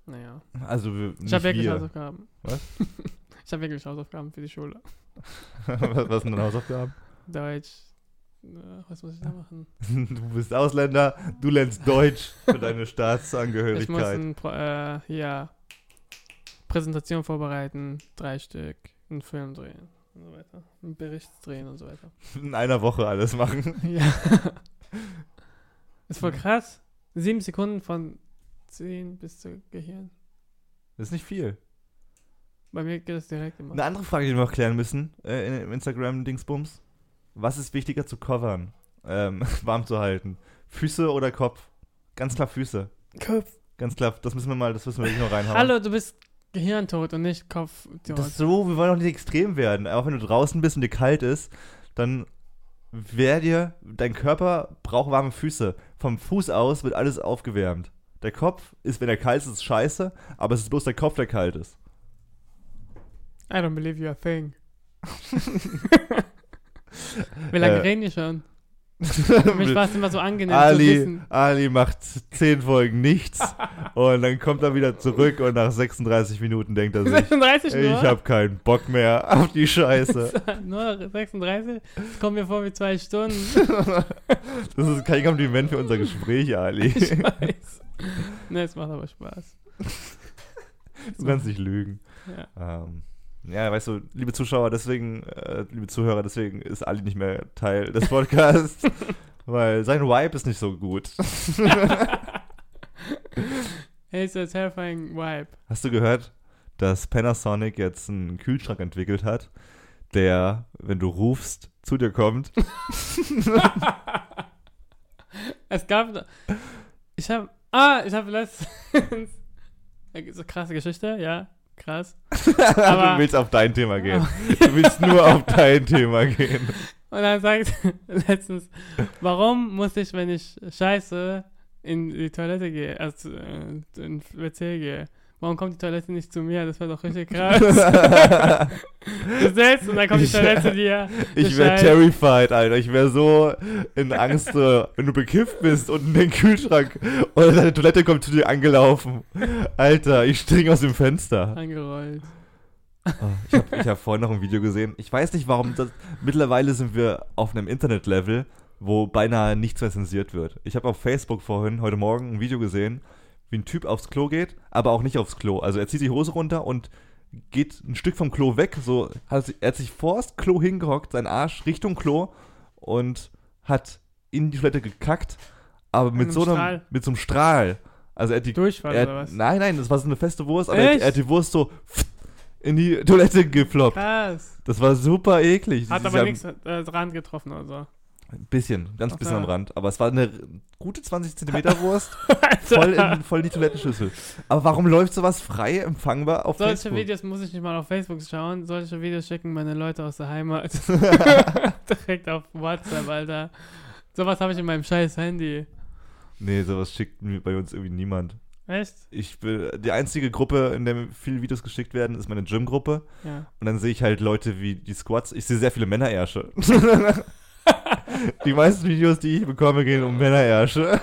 Naja. Also wir, Ich nicht habe wirklich wir. Hausaufgaben. Was? ich habe wirklich Hausaufgaben für die Schule. was, was sind denn Hausaufgaben? Deutsch. Was muss ich da machen? Du bist Ausländer, du lernst Deutsch für deine Ich muss Staatsangehörigkeit. ein, äh, ja, Präsentation vorbereiten, drei Stück, einen Film drehen und so weiter. Einen Bericht drehen und so weiter. In einer Woche alles machen. Ja. Ist voll krass. Sieben Sekunden von zehn bis zu Gehirn. Das ist nicht viel. Bei mir geht es direkt immer. Eine andere Frage, die wir noch klären müssen äh, im Instagram-Dingsbums. Was ist wichtiger zu covern? Ähm, warm zu halten. Füße oder Kopf? Ganz klar Füße. Kopf. Ganz klar, das müssen wir mal, das müssen wir wirklich noch reinhauen. Hallo, du bist Gehirntot und nicht Kopf. Das ist so, wir wollen auch nicht extrem werden. Auch wenn du draußen bist und dir kalt ist, dann wär dir, dein Körper braucht warme Füße. Vom Fuß aus wird alles aufgewärmt. Der Kopf ist, wenn er kalt ist, ist scheiße, aber es ist bloß der Kopf, der kalt ist. I don't believe you're a thing. Wie lange Äh, reden die schon? Für mich war es immer so angenehm zu Ali, wissen. Ali macht zehn Folgen nichts und dann kommt er wieder zurück und nach 36 Minuten denkt er sich, 36 nur? ich habe keinen Bock mehr auf die Scheiße. nur 36? Das kommt mir vor wie zwei Stunden. Das ist kein Kompliment für unser Gespräch, Ali. Ich weiß. Ne, es macht aber Spaß. Du kannst nicht lügen. Ja. Ähm, ja, weißt du, liebe Zuschauer, deswegen, äh, liebe Zuhörer, deswegen ist Ali nicht mehr Teil des Podcasts, weil sein Vibe ist nicht so gut. hey, it's a terrifying vibe. Hast du gehört, dass Panasonic jetzt einen Kühlschrank entwickelt hat, der, wenn du rufst, zu dir kommt? es gab. Ich habe. Ah, ich habe letztens. so krasse Geschichte, ja, krass. Aber- du willst auf dein Thema gehen. Du willst nur auf dein Thema gehen. Und dann sagt letztens, warum muss ich, wenn ich scheiße, in die Toilette gehe, also äh, in WC gehe, warum kommt die Toilette nicht zu mir? Das wäre doch richtig krass. du sitzt und dann kommt die Ich- Toilette zu dir. Ich wäre terrified, Alter. Ich wäre so in Angst, so, wenn du bekifft bist und in den Kühlschrank oder deine Toilette kommt zu dir angelaufen. Alter, ich spring aus dem Fenster. Angerollt. Oh, ich habe ich hab vorhin noch ein Video gesehen. Ich weiß nicht, warum. Das, mittlerweile sind wir auf einem Internet-Level, wo beinahe nichts mehr zensiert wird. Ich habe auf Facebook vorhin, heute Morgen, ein Video gesehen, wie ein Typ aufs Klo geht, aber auch nicht aufs Klo. Also er zieht die Hose runter und geht ein Stück vom Klo weg. So, hat, er hat sich vors Klo hingehockt, sein Arsch Richtung Klo und hat in die Toilette gekackt, aber mit einem so einem, Strahl. mit so einem Strahl. Also er hat die Durchfall er oder hat, was? Nein, nein, das war so eine feste Wurst, aber er, hat- er hat die Wurst so in die Toilette gefloppt. Krass. Das war super eklig. Hat Sie aber nichts äh, dran getroffen oder so. Ein bisschen, ganz Ach, bisschen am Rand. Aber es war eine gute 20 Zentimeter Wurst, voll in, voll in die Toilettenschüssel. Aber warum läuft sowas frei empfangbar auf Solche Facebook? Videos muss ich nicht mal auf Facebook schauen. Solche Videos schicken meine Leute aus der Heimat direkt auf WhatsApp, Alter. Sowas habe ich in meinem scheiß Handy. Nee, sowas schickt bei uns irgendwie niemand. Echt? Ich will, die einzige Gruppe, in der viele Videos geschickt werden, ist meine Gym-Gruppe. Ja. Und dann sehe ich halt Leute wie die Squats. Ich sehe sehr viele Männerärsche. Die meisten Videos, die ich bekomme, gehen um Männerärsche.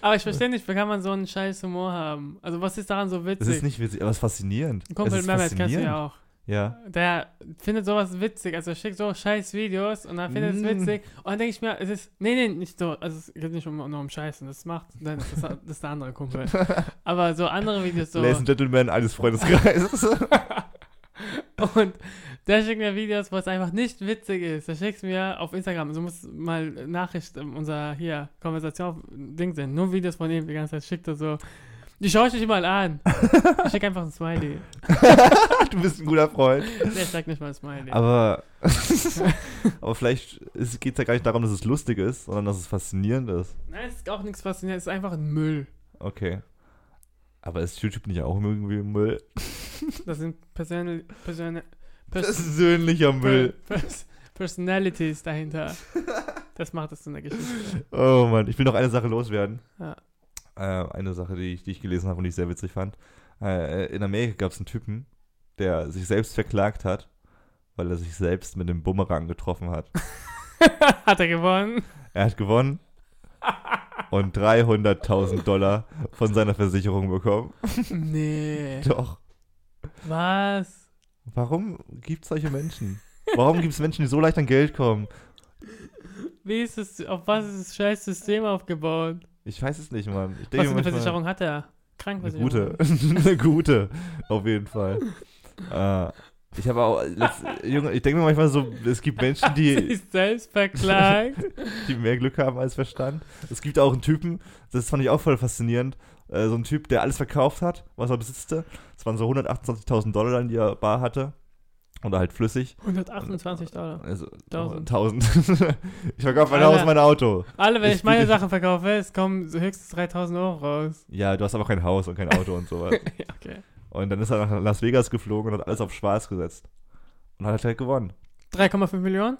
Aber ich verstehe nicht, wie kann man so einen scheiß Humor haben? Also was ist daran so Das witzig? ist nicht witzig, aber es ist faszinierend. Kumpel es ist Mehmet kennst du ja auch. Ja. Der findet sowas witzig, also er schickt so scheiß Videos und dann findet Mm. es witzig und dann denke ich mir, es ist, nee, nee, nicht so, also es geht nicht um, nur um Scheißen, das macht, nein, das ist, das ist der andere Kumpel. Aber so andere Videos so, Ladies and Gentlemen eines Freundeskreises. Und der schickt mir Videos, wo es einfach nicht witzig ist. Der schickt mir auf Instagram. Also muss mal Nachricht, ähm, unser hier, Konversation auf Ding sind. Nur Videos von ihm die ganze Zeit schickt er so. Die schaue ich nicht mal an. Ich schicke einfach ein Smiley. du bist ein guter Freund. Der schickt nicht mal ein Smiley. Aber, aber vielleicht geht es ja gar nicht darum, dass es lustig ist, sondern dass es faszinierend ist. Nein, es ist auch nichts Faszinierendes. Es ist einfach ein Müll. Okay. Aber ist YouTube nicht auch irgendwie Müll? Das sind Persönl Persönl Pers Persönlicher Müll. Pers Personalities dahinter. Das macht es zu einer Geschichte. Oh Mann, ich will noch eine Sache loswerden. Ja. Äh, eine Sache, die ich, die ich gelesen habe und die ich sehr witzig fand. Äh, in Amerika gab es einen Typen, der sich selbst verklagt hat, weil er sich selbst mit dem Bumerang getroffen hat. Hat er gewonnen? Er hat gewonnen und 300.000 Dollar von seiner Versicherung bekommen. Nee. Doch. Was? Warum gibt es solche Menschen? Warum gibt es Menschen, die so leicht an Geld kommen? Wie ist es, auf was ist das scheiß System aufgebaut? Ich weiß es nicht, Mann. Ich Was denke für eine Versicherung hat er? Eine Krankenversicherung. gute. eine gute, auf jeden Fall. Äh, ich habe auch, letzt, Junge, ich denke mir manchmal so, es gibt Menschen, die, Sich selbst verklagt. die mehr Glück haben als Verstand. Es gibt auch einen Typen, das fand ich auch voll faszinierend, äh, so ein Typ, der alles verkauft hat, was er besitzte. Das waren so 128.000 Dollar, die er bar hatte. Oder halt flüssig. 128 Dollar. Also, 1000. 1000. ich verkaufe mein. Haus, mein Auto. Alle, wenn Ich ich, meine Sachen verkaufe, es kommen so höchstens 3000 Euro raus. Ja, du hast aber kein Haus und kein Auto und sowas. ja, okay. Und dann ist er nach Las Vegas geflogen und hat alles auf schwarz gesetzt. Und hat halt gewonnen. 3,5 Millionen?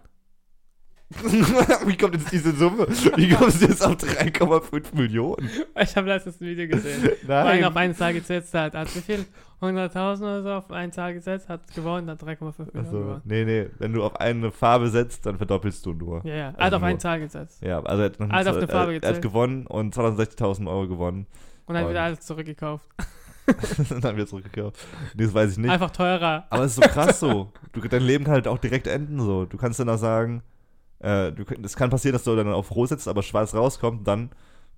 Wie kommt jetzt diese Summe? Wie kommst du jetzt auf 3,5 Millionen? Ich habe letztens ein Video gesehen. wo Nein. auf eine Zahl gesetzt hat. Hat wie viel? 100.000 oder so auf eine Zahl gesetzt, hat gewonnen, hat 3,5 Millionen gewonnen. nee, nee. Wenn du auf eine Farbe setzt, dann verdoppelst du nur. Ja, ja. Also hat auf nur- eine Zahl gesetzt. Ja, also er hat, noch Also auf eine Farbe er hat gewonnen und 260.000 Euro gewonnen. Und dann Und- wieder alles zurückgekauft. dann wieder zurückgekauft. Nee, das weiß ich nicht. Einfach teurer. Aber es ist so krass so. Du, dein Leben kann halt auch direkt enden so. Du kannst dann auch sagen, äh, du, es kann passieren, dass du dann auf Rot sitzt, aber schwarz rauskommt, dann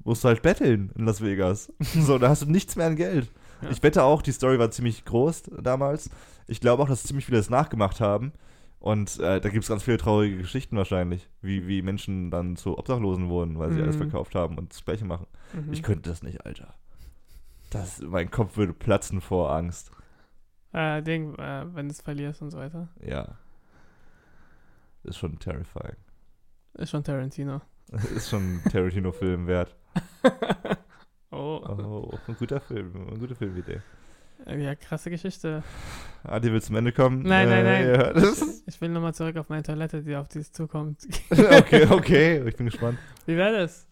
musst du halt betteln in Las Vegas. so, da hast du nichts mehr an Geld. Ja. Ich wette auch, die Story war ziemlich groß damals. Ich glaube auch, dass ziemlich viele das nachgemacht haben. Und äh, da gibt es ganz viele traurige Geschichten wahrscheinlich, wie, wie Menschen dann zu Obdachlosen wurden, weil sie alles Mhm. verkauft haben und das Gleiche machen. Mhm. Ich könnte das nicht, Alter. Das, mein Kopf würde platzen vor Angst. äh, Ding, äh, wenn du es verlierst und so weiter. Ja. Ist schon terrifying. Ist schon Tarantino. Ist schon ein Tarantino-Film wert. oh. Oh, ein guter Film, eine gute Filmidee. Äh, Ja, krasse Geschichte. Adi, willst du zum Ende kommen? Nein, nein, nein. ihr hört es. Ich will nochmal zurück auf meine Toilette, die auf dieses zukommt. okay, okay, ich bin gespannt. Wie wäre das?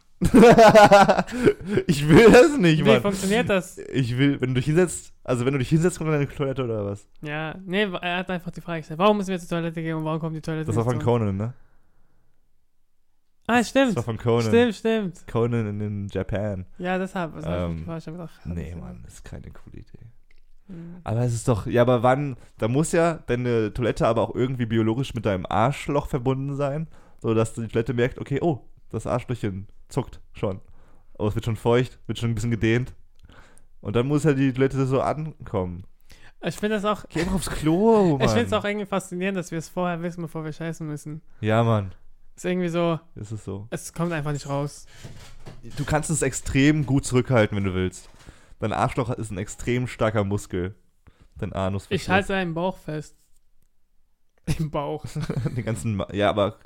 ich will das nicht, Wie Mann. funktioniert das? Ich will, wenn du dich hinsetzt, also wenn du dich hinsetzt, kommt deine Toilette oder was? Ja, nee, er hat einfach die Frage gestellt, warum müssen wir zur Toilette gehen und warum kommt die Toilette Das war von? Conan, ne? Ah, Das stimmt. war von Conan. Stimmt, stimmt. Conan in, in Japan. Ja, deshalb. Das Ähm, gefragt. Ich gedacht, ach, Nee, das- Mann, das ist keine coole Idee. Hm. Aber es ist doch, ja, aber wann, da muss ja deine Toilette aber auch irgendwie biologisch mit deinem Arschloch verbunden sein, so dass die Toilette merkt, okay, oh, das Arschlöchchen zuckt schon. Oh, es wird schon feucht, wird schon ein bisschen gedehnt. Und dann muss ja die Toilette so ankommen. Ich finde das auch. Geh einfach aufs Klo, Mann. Ich finde es auch irgendwie faszinierend, dass wir es vorher wissen, bevor wir scheißen müssen. Ja, Mann, Ist irgendwie so, ist es so. es kommt einfach nicht raus. Du kannst es extrem gut zurückhalten, wenn du willst. Dein Arschloch ist ein extrem starker Muskel. Dein Anus. Ich halte seinen Bauch fest. Im Bauch. den ganzen, Ma- ja, aber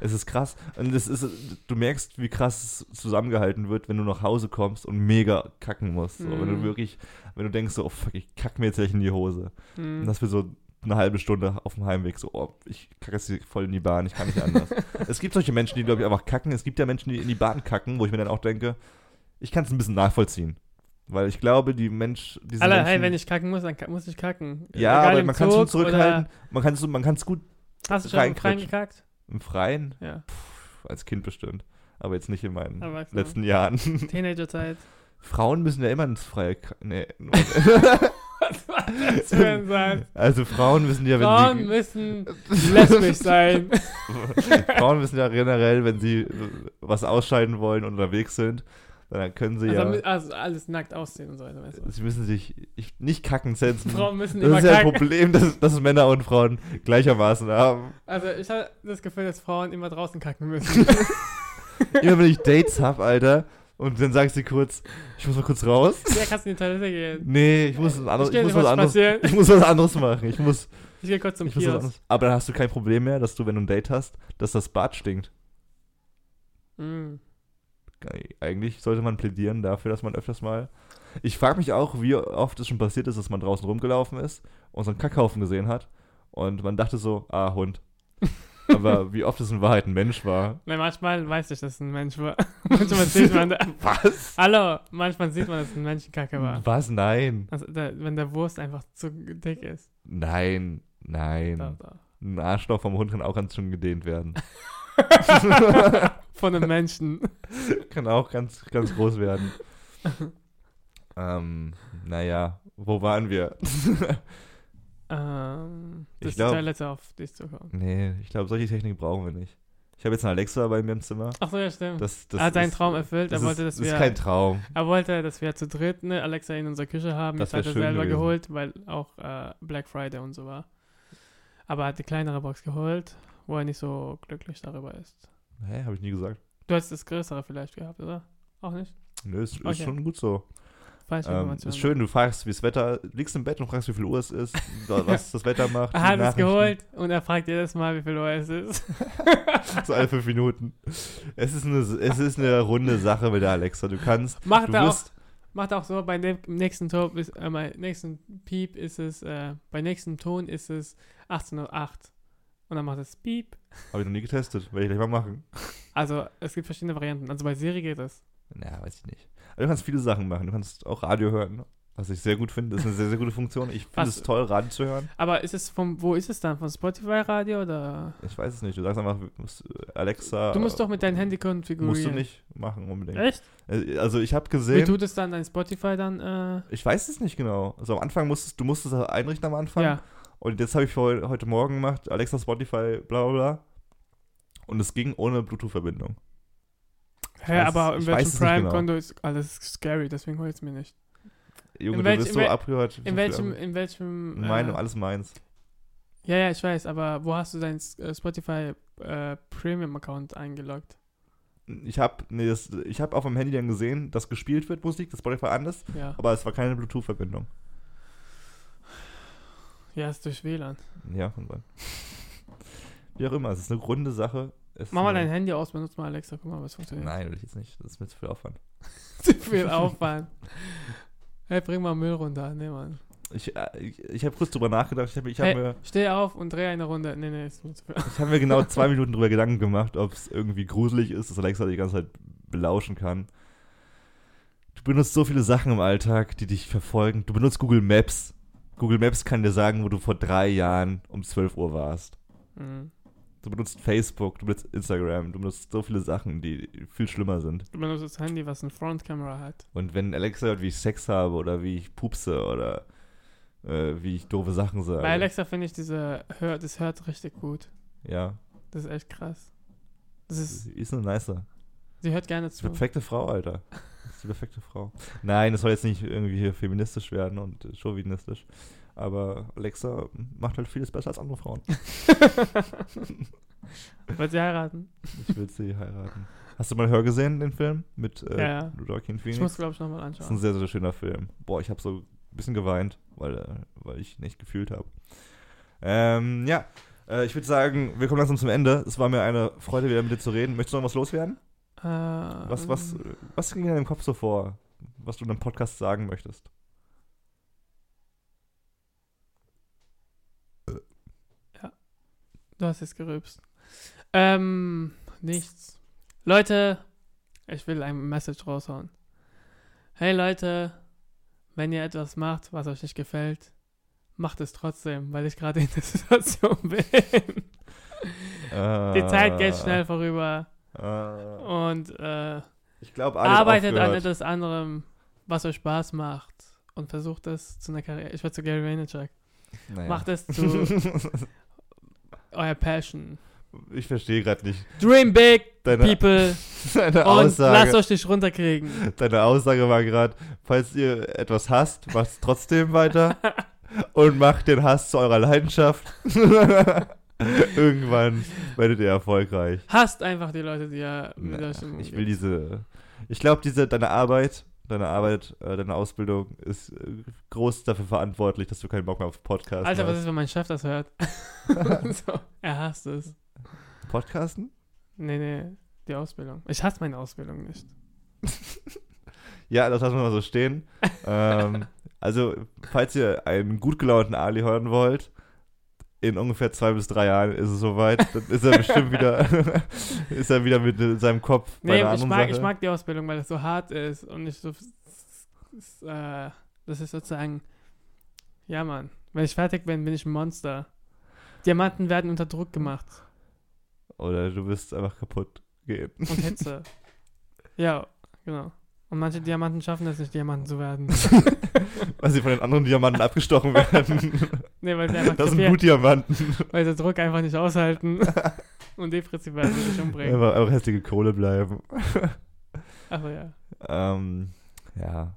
es ist krass. Und es ist, du merkst, wie krass es zusammengehalten wird, wenn du nach Hause kommst und mega kacken musst. So, Wenn du Mhm. wirklich, wenn du denkst so, oh fuck, ich kack mir jetzt gleich in die Hose. Und Hm. das für so eine halbe Stunde auf dem Heimweg so, oh, ich kacke jetzt voll in die Bahn, ich kann nicht anders. es gibt solche Menschen, die, glaube ich, einfach kacken. Es gibt ja Menschen, die in die Bahn kacken, wo ich mir dann auch denke, ich kann es ein bisschen nachvollziehen. Weil ich glaube, die Mensch, diese Alter, Menschen, hey, wenn ich kacken muss, dann muss ich kacken. ja, Egal aber man kann es schon zurückhalten. Man kann es man kann's gut Hast du schon im Freien gekackt? im Freien, Ja. als Kind bestimmt. Aber jetzt nicht in meinen letzten Jahren. Teenagerzeit. Frauen müssen ja immer ins Freie. ka- Nee. Was war das für ein Satz? also Frauen müssen ja, wenn Frauen sie. müssen lesbisch sein. Frauen müssen ja generell, wenn sie was ausscheiden wollen und unterwegs sind, dann können sie Also, ja. also alles nackt aussehen und so weiter. Sie müssen sich ich, nicht kacken setzen. Frauen müssen Das immer ist ja ein. Problem, dass, dass Männer und Frauen gleichermaßen haben. Also ich habe das Gefühl, dass Frauen immer draußen kacken müssen. Immer wenn ich Dates hab, Alter, und dann sagst du kurz, ich muss mal kurz raus. ja, kannst du in die Toilette gehen. Nee, ich muss, anderes, Ich ich muss was anderes. spazieren. Ich muss was anderes machen. Ich muss, Ich gehe kurz zum Kiosk. Aber dann hast du kein Problem mehr, dass du, wenn du ein Date hast, dass das Bad stinkt. Mm. eigentlich sollte man plädieren dafür, dass man öfters mal. Ich frage mich auch, wie oft es schon passiert ist, dass man draußen rumgelaufen ist und so einen Kackhaufen gesehen hat und man dachte so, ah, Hund. Aber wie oft es in Wahrheit ein Mensch war. Nein, manchmal weiß ich, dass es ein Mensch war. manchmal sieht man. Da, Was? Hallo, manchmal sieht man, dass es ein Menschenkacke war. Was? Nein. Also, da, wenn der Wurst einfach zu dick ist. Nein. Nein. Da, da. Ein Arschloch vom Hund kann auch ganz schön gedehnt werden. Von einem Menschen. kann auch ganz, ganz groß werden. ähm, naja, wo waren wir? Ähm, Ich das ist glaub- der letzte auf dich zu kommen. nee, ich glaube, solche Technik brauchen wir nicht. Ich habe jetzt eine Alexa bei mir im Zimmer. Achso, ja, stimmt. Das, das er hat seinen ist- Traum erfüllt. Das er wollte, ist, dass das wir. ist kein Traum. Er wollte, dass wir zu dritt eine Alexa in unserer Küche haben. Das hat er selber gewesen. geholt, weil auch äh, Black Friday und so war. Aber er hat die kleinere Box geholt, wo er nicht so glücklich darüber ist. Hä, habe ich nie gesagt. Du hast das größere vielleicht gehabt, oder? Auch nicht? Nö, ist, ist Okay. schon gut so. Falsche Ähm, ist schön, du fragst, wie das Wetter, liegst im Bett und fragst, wie viel Uhr es ist, was das Wetter macht. Er hat es geholt und er fragt jedes Mal, wie viel Uhr es ist. So alle fünf Minuten. Es ist eine, es ist eine runde Sache mit der Alexa. Du kannst, Macht du er auch, macht auch so, bei dem nächsten Ton ist, äh, bei nächsten Piep ist es, äh, bei nächsten Ton ist es 18.08 Und dann macht es Piep. habe ich noch nie getestet, werde ich gleich mal machen. Also es gibt verschiedene Varianten. Also bei Siri geht es. Ja, weiß ich nicht. Aber du kannst viele Sachen machen. Du kannst auch Radio hören, was ich sehr gut finde. Das ist eine sehr, sehr gute Funktion. Ich finde es toll, Radio zu hören. Aber ist es vom, wo ist es dann? Von Spotify Radio oder? Ich weiß es nicht. Du sagst einfach, Alexa. Du musst doch mit deinem Handy konfigurieren. Musst du nicht machen unbedingt. Echt? Äh, Also ich habe Wie gesehen, tut es dann dein Spotify dann? Äh, ich weiß es nicht genau. Also am Anfang musstest du musstest es einrichten am Anfang. ja. Und jetzt habe ich heute Morgen gemacht, Alexa Spotify, bla bla bla. Und es ging ohne Bluetooth-Verbindung. Hä, weiß aber in welchem nicht genau. Prime-Konto ist alles scary, deswegen hol ich es mir nicht. Junge, In du welch- bist in so abgehört. In welchem, in welchem. In meinem, äh, alles meins. ja, ja, ich weiß, aber wo hast du deinen äh, Spotify äh, Premium-Account eingeloggt? Ich habe nee, das- ich hab auf dem Handy dann gesehen, dass gespielt wird Musik, das Spotify an ist, Ja. aber es war keine Bluetooth-Verbindung. Ja, ist durch WLAN. Ja, kann sein. Wie auch immer, es ist eine runde Sache. Mach mal dein Handy aus, benutzt mal Alexa, guck mal, was funktioniert. Nein, will ich jetzt nicht. Das ist mir zu viel Aufwand. Zu viel Aufwand. Hey, bring mal Müll runter. Nee, Mann. Ich, äh, ich, ich habe kurz drüber nachgedacht. Ich habe ich hab Hey. mir, Steh auf und dreh eine Runde. Nee, nee, ist mir zu viel. ich hab mir genau zwei Minuten drüber Gedanken gemacht, ob es irgendwie gruselig ist, dass Alexa die ganze Zeit belauschen kann. Du benutzt so viele Sachen im Alltag, die dich verfolgen. Du benutzt Google Maps. Google Maps kann dir sagen, wo du vor drei Jahren um 12 Uhr warst. Mhm. Du benutzt Facebook, du benutzt Instagram, du benutzt so viele Sachen, die viel schlimmer sind. Du benutzt das Handy, was eine Frontkamera hat. Und wenn Alexa hört, wie ich Sex habe oder wie ich pupse oder äh, wie ich doofe Sachen sage. Bei Alexa finde ich diese, hör, das hört richtig gut. Ja, Das ist echt krass. Das ist, sie ist eine nicer. sie hört gerne zu. perfekte Frau, Alter. Das ist die perfekte Frau. Nein, das soll jetzt nicht irgendwie hier feministisch werden und chauvinistisch. Aber Alexa macht halt vieles besser als andere Frauen. Wollt sie heiraten? Ich will sie heiraten. Hast du mal Hör gesehen, den Film? Mit äh, Ja. Joaquin Ich Phoenix? muss, glaube ich, nochmal Das ist ein anschauen. sehr, sehr schöner Film. Boah, ich habe so ein bisschen geweint, weil, äh, weil ich nicht gefühlt habe. Ähm, ja, äh, ich würde sagen, wir kommen langsam zum Ende. Es war mir eine Freude, wieder mit dir zu reden. Möchtest du noch was loswerden? Äh, Was, was, was ging in deinem Kopf so vor, was du in einem Podcast sagen möchtest? Du hast jetzt gerübst. Ähm, nichts. Leute, ich will ein Message raushauen. Hey Leute, wenn ihr etwas macht, was euch nicht gefällt, macht es trotzdem, weil ich gerade in der Situation bin. Die Zeit geht schnell vorüber Äh, und äh, ich glaube, arbeitet an aufgehört. etwas anderem, was euch Spaß macht und versucht es zu einer Karriere. Ich werde zu Gary Vaynerchuk. Naja. Macht es zu euer Passion. ich verstehe gerade nicht Dream big, deine, people. deine Und lasst Aussage. euch nicht runterkriegen. Deine Aussage war gerade, falls ihr etwas hasst, macht es trotzdem weiter und macht den Hass zu eurer Leidenschaft. Irgendwann werdet ihr erfolgreich. Hasst einfach die Leute, die ja mit Na, euch ich will diese. Ich glaube, diese deine Arbeit, deine Arbeit, äh, deine Ausbildung ist äh, groß dafür verantwortlich, dass du keinen Bock mehr auf Podcast Alter, was hast. ist, wenn mein Chef das hört? so, er hasst es. Podcasten? Nee, nee, die Ausbildung. Ich hasse meine Ausbildung nicht. Ja, das lassen wir mal so stehen. ähm, also, falls ihr einen gut gelaunten Ali hören wollt, in ungefähr zwei bis drei Jahren ist es soweit. Dann ist er bestimmt wieder, ist er wieder mit seinem Kopf bei Nee, einer ich anderen mag, Sache. ich mag die Ausbildung, weil das so hart ist und nicht so. Äh, das ist sozusagen. Ja, Mann. Wenn ich fertig bin, bin ich ein Monster. Diamanten werden unter Druck gemacht. Oder du bist einfach kaputt gehen. Und Hitze. ja, genau. Und manche Diamanten schaffen es nicht, Diamanten zu werden. Weil sie von den anderen Diamanten abgestochen werden. Nee, weil sie einfach Das sind krepieren, gut Diamanten. weil sie Druck einfach nicht aushalten. und depressiv werden und sich umbringen. Einfach, einfach hässliche Kohle bleiben. Achso, ja. Ähm, ja.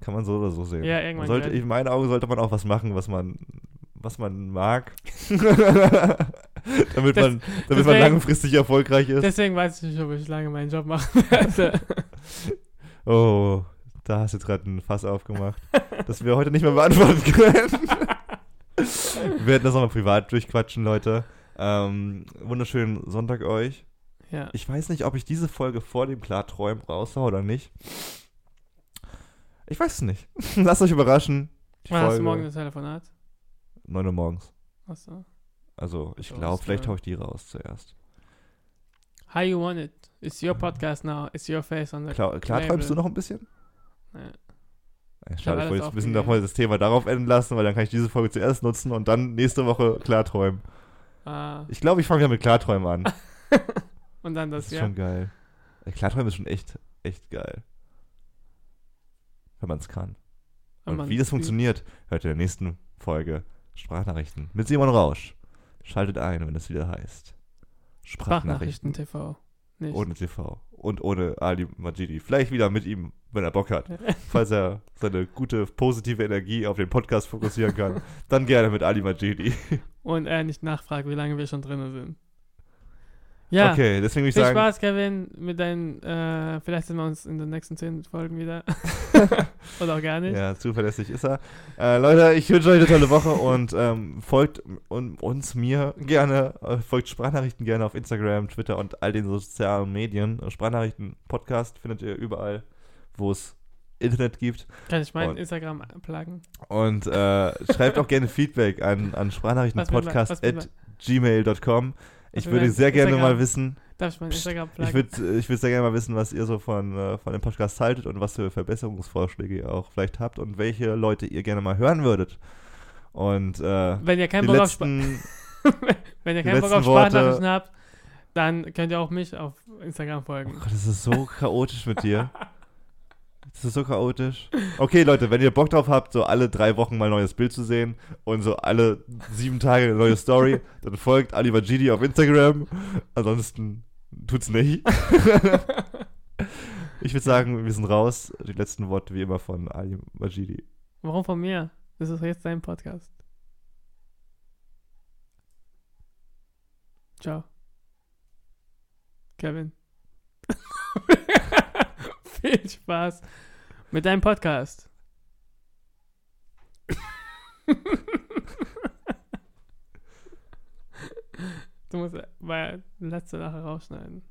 Kann man so oder so sehen. Ja, irgendwann Man sollte, in meinen Augen sollte man auch was machen, was man, was man mag. damit Das- man, damit man deswegen- langfristig erfolgreich ist. Deswegen weiß ich nicht, ob ich lange meinen Job machen werde. Oh, da hast du jetzt gerade ein Fass aufgemacht, das wir heute nicht mehr beantworten können. Wir werden das nochmal privat durchquatschen, Leute. Ähm, wunderschönen Sonntag euch. ja. Ich weiß nicht, ob ich diese Folge vor dem Klarträumen raushaue oder nicht. Ich weiß es nicht. Lasst euch überraschen. Die Wann hast du morgen das Telefonat? 9 Uhr morgens. Achso. Also, ich glaube, vielleicht haue ich die raus zuerst. How you want it? It's your podcast now. It's your face on the. Klar, klar träumst du noch ein bisschen? Ja. Ja, Schade, ich wollte jetzt ein bisschen nochmal das Thema darauf enden lassen, weil dann kann ich diese Folge zuerst nutzen und dann nächste Woche Klarträumen. Ah, Ich glaube, ich fange wieder mit Klarträumen an. und dann Das das, ist ja. schon geil. Klarträumen ist schon echt, echt geil. Wenn man es kann. Wenn Und wie das funktioniert, hört ihr in der nächsten Folge Sprachnachrichten mit Simon Rausch. Schaltet ein, wenn es wieder heißt. Sprachnachrichten Sprachnachrichten. TV. Nicht. Ohne TV. Und ohne Ali Majidi. Vielleicht wieder mit ihm, wenn er Bock hat. Falls er seine gute, positive Energie auf den Podcast fokussieren kann, dann gerne mit Ali Majidi. Und er nicht nachfragt, wie lange wir schon drin sind. Ja. Okay, deswegen würde ich Viel sagen, Spaß, Kevin, mit deinen, äh, vielleicht sehen wir uns in den nächsten zehn Folgen wieder. Oder auch gar nicht. ja, zuverlässig ist er. Äh, Leute, ich wünsche euch eine tolle Woche und ähm, folgt un- uns, mir gerne, äh, folgt Sprachnachrichten gerne auf Instagram, Twitter und all den sozialen Medien. Sprachnachrichten, Podcast findet ihr überall, wo es Internet gibt. Kann ich meinen Und- Instagram pluggen? Und äh, schreibt auch gerne Feedback an, an Was will man- was sprachnachrichtenpodcast will at gmail.com. Ich würde sehr gerne Instagram? mal wissen, Darf ich meinen Instagram ich pluggen? würde ich würd sehr gerne mal wissen, was ihr so von, äh, von dem Podcast haltet und was für Verbesserungsvorschläge ihr auch vielleicht habt und welche Leute ihr gerne mal hören würdet. Und äh, Wenn ihr keinen Bock auf, Sp wenn ihr die keinen Bock auf Sprachnachrichten habt, dann könnt ihr auch mich auf Instagram oh folgen. Gott, das ist so chaotisch mit dir. Das ist so chaotisch. Okay, Leute, wenn ihr Bock drauf habt, so alle drei Wochen mal ein neues Bild zu sehen und so alle sieben Tage eine neue Story, dann folgt Ali Majidi auf Instagram. Ansonsten tut's nicht. ich würde sagen, wir sind raus. Die letzten Worte wie immer von Ali Majidi. Warum von mir? Das ist jetzt dein Podcast. Ciao. Kevin. Viel Spaß mit deinem Podcast. du musst mal letzte Sache rausschneiden.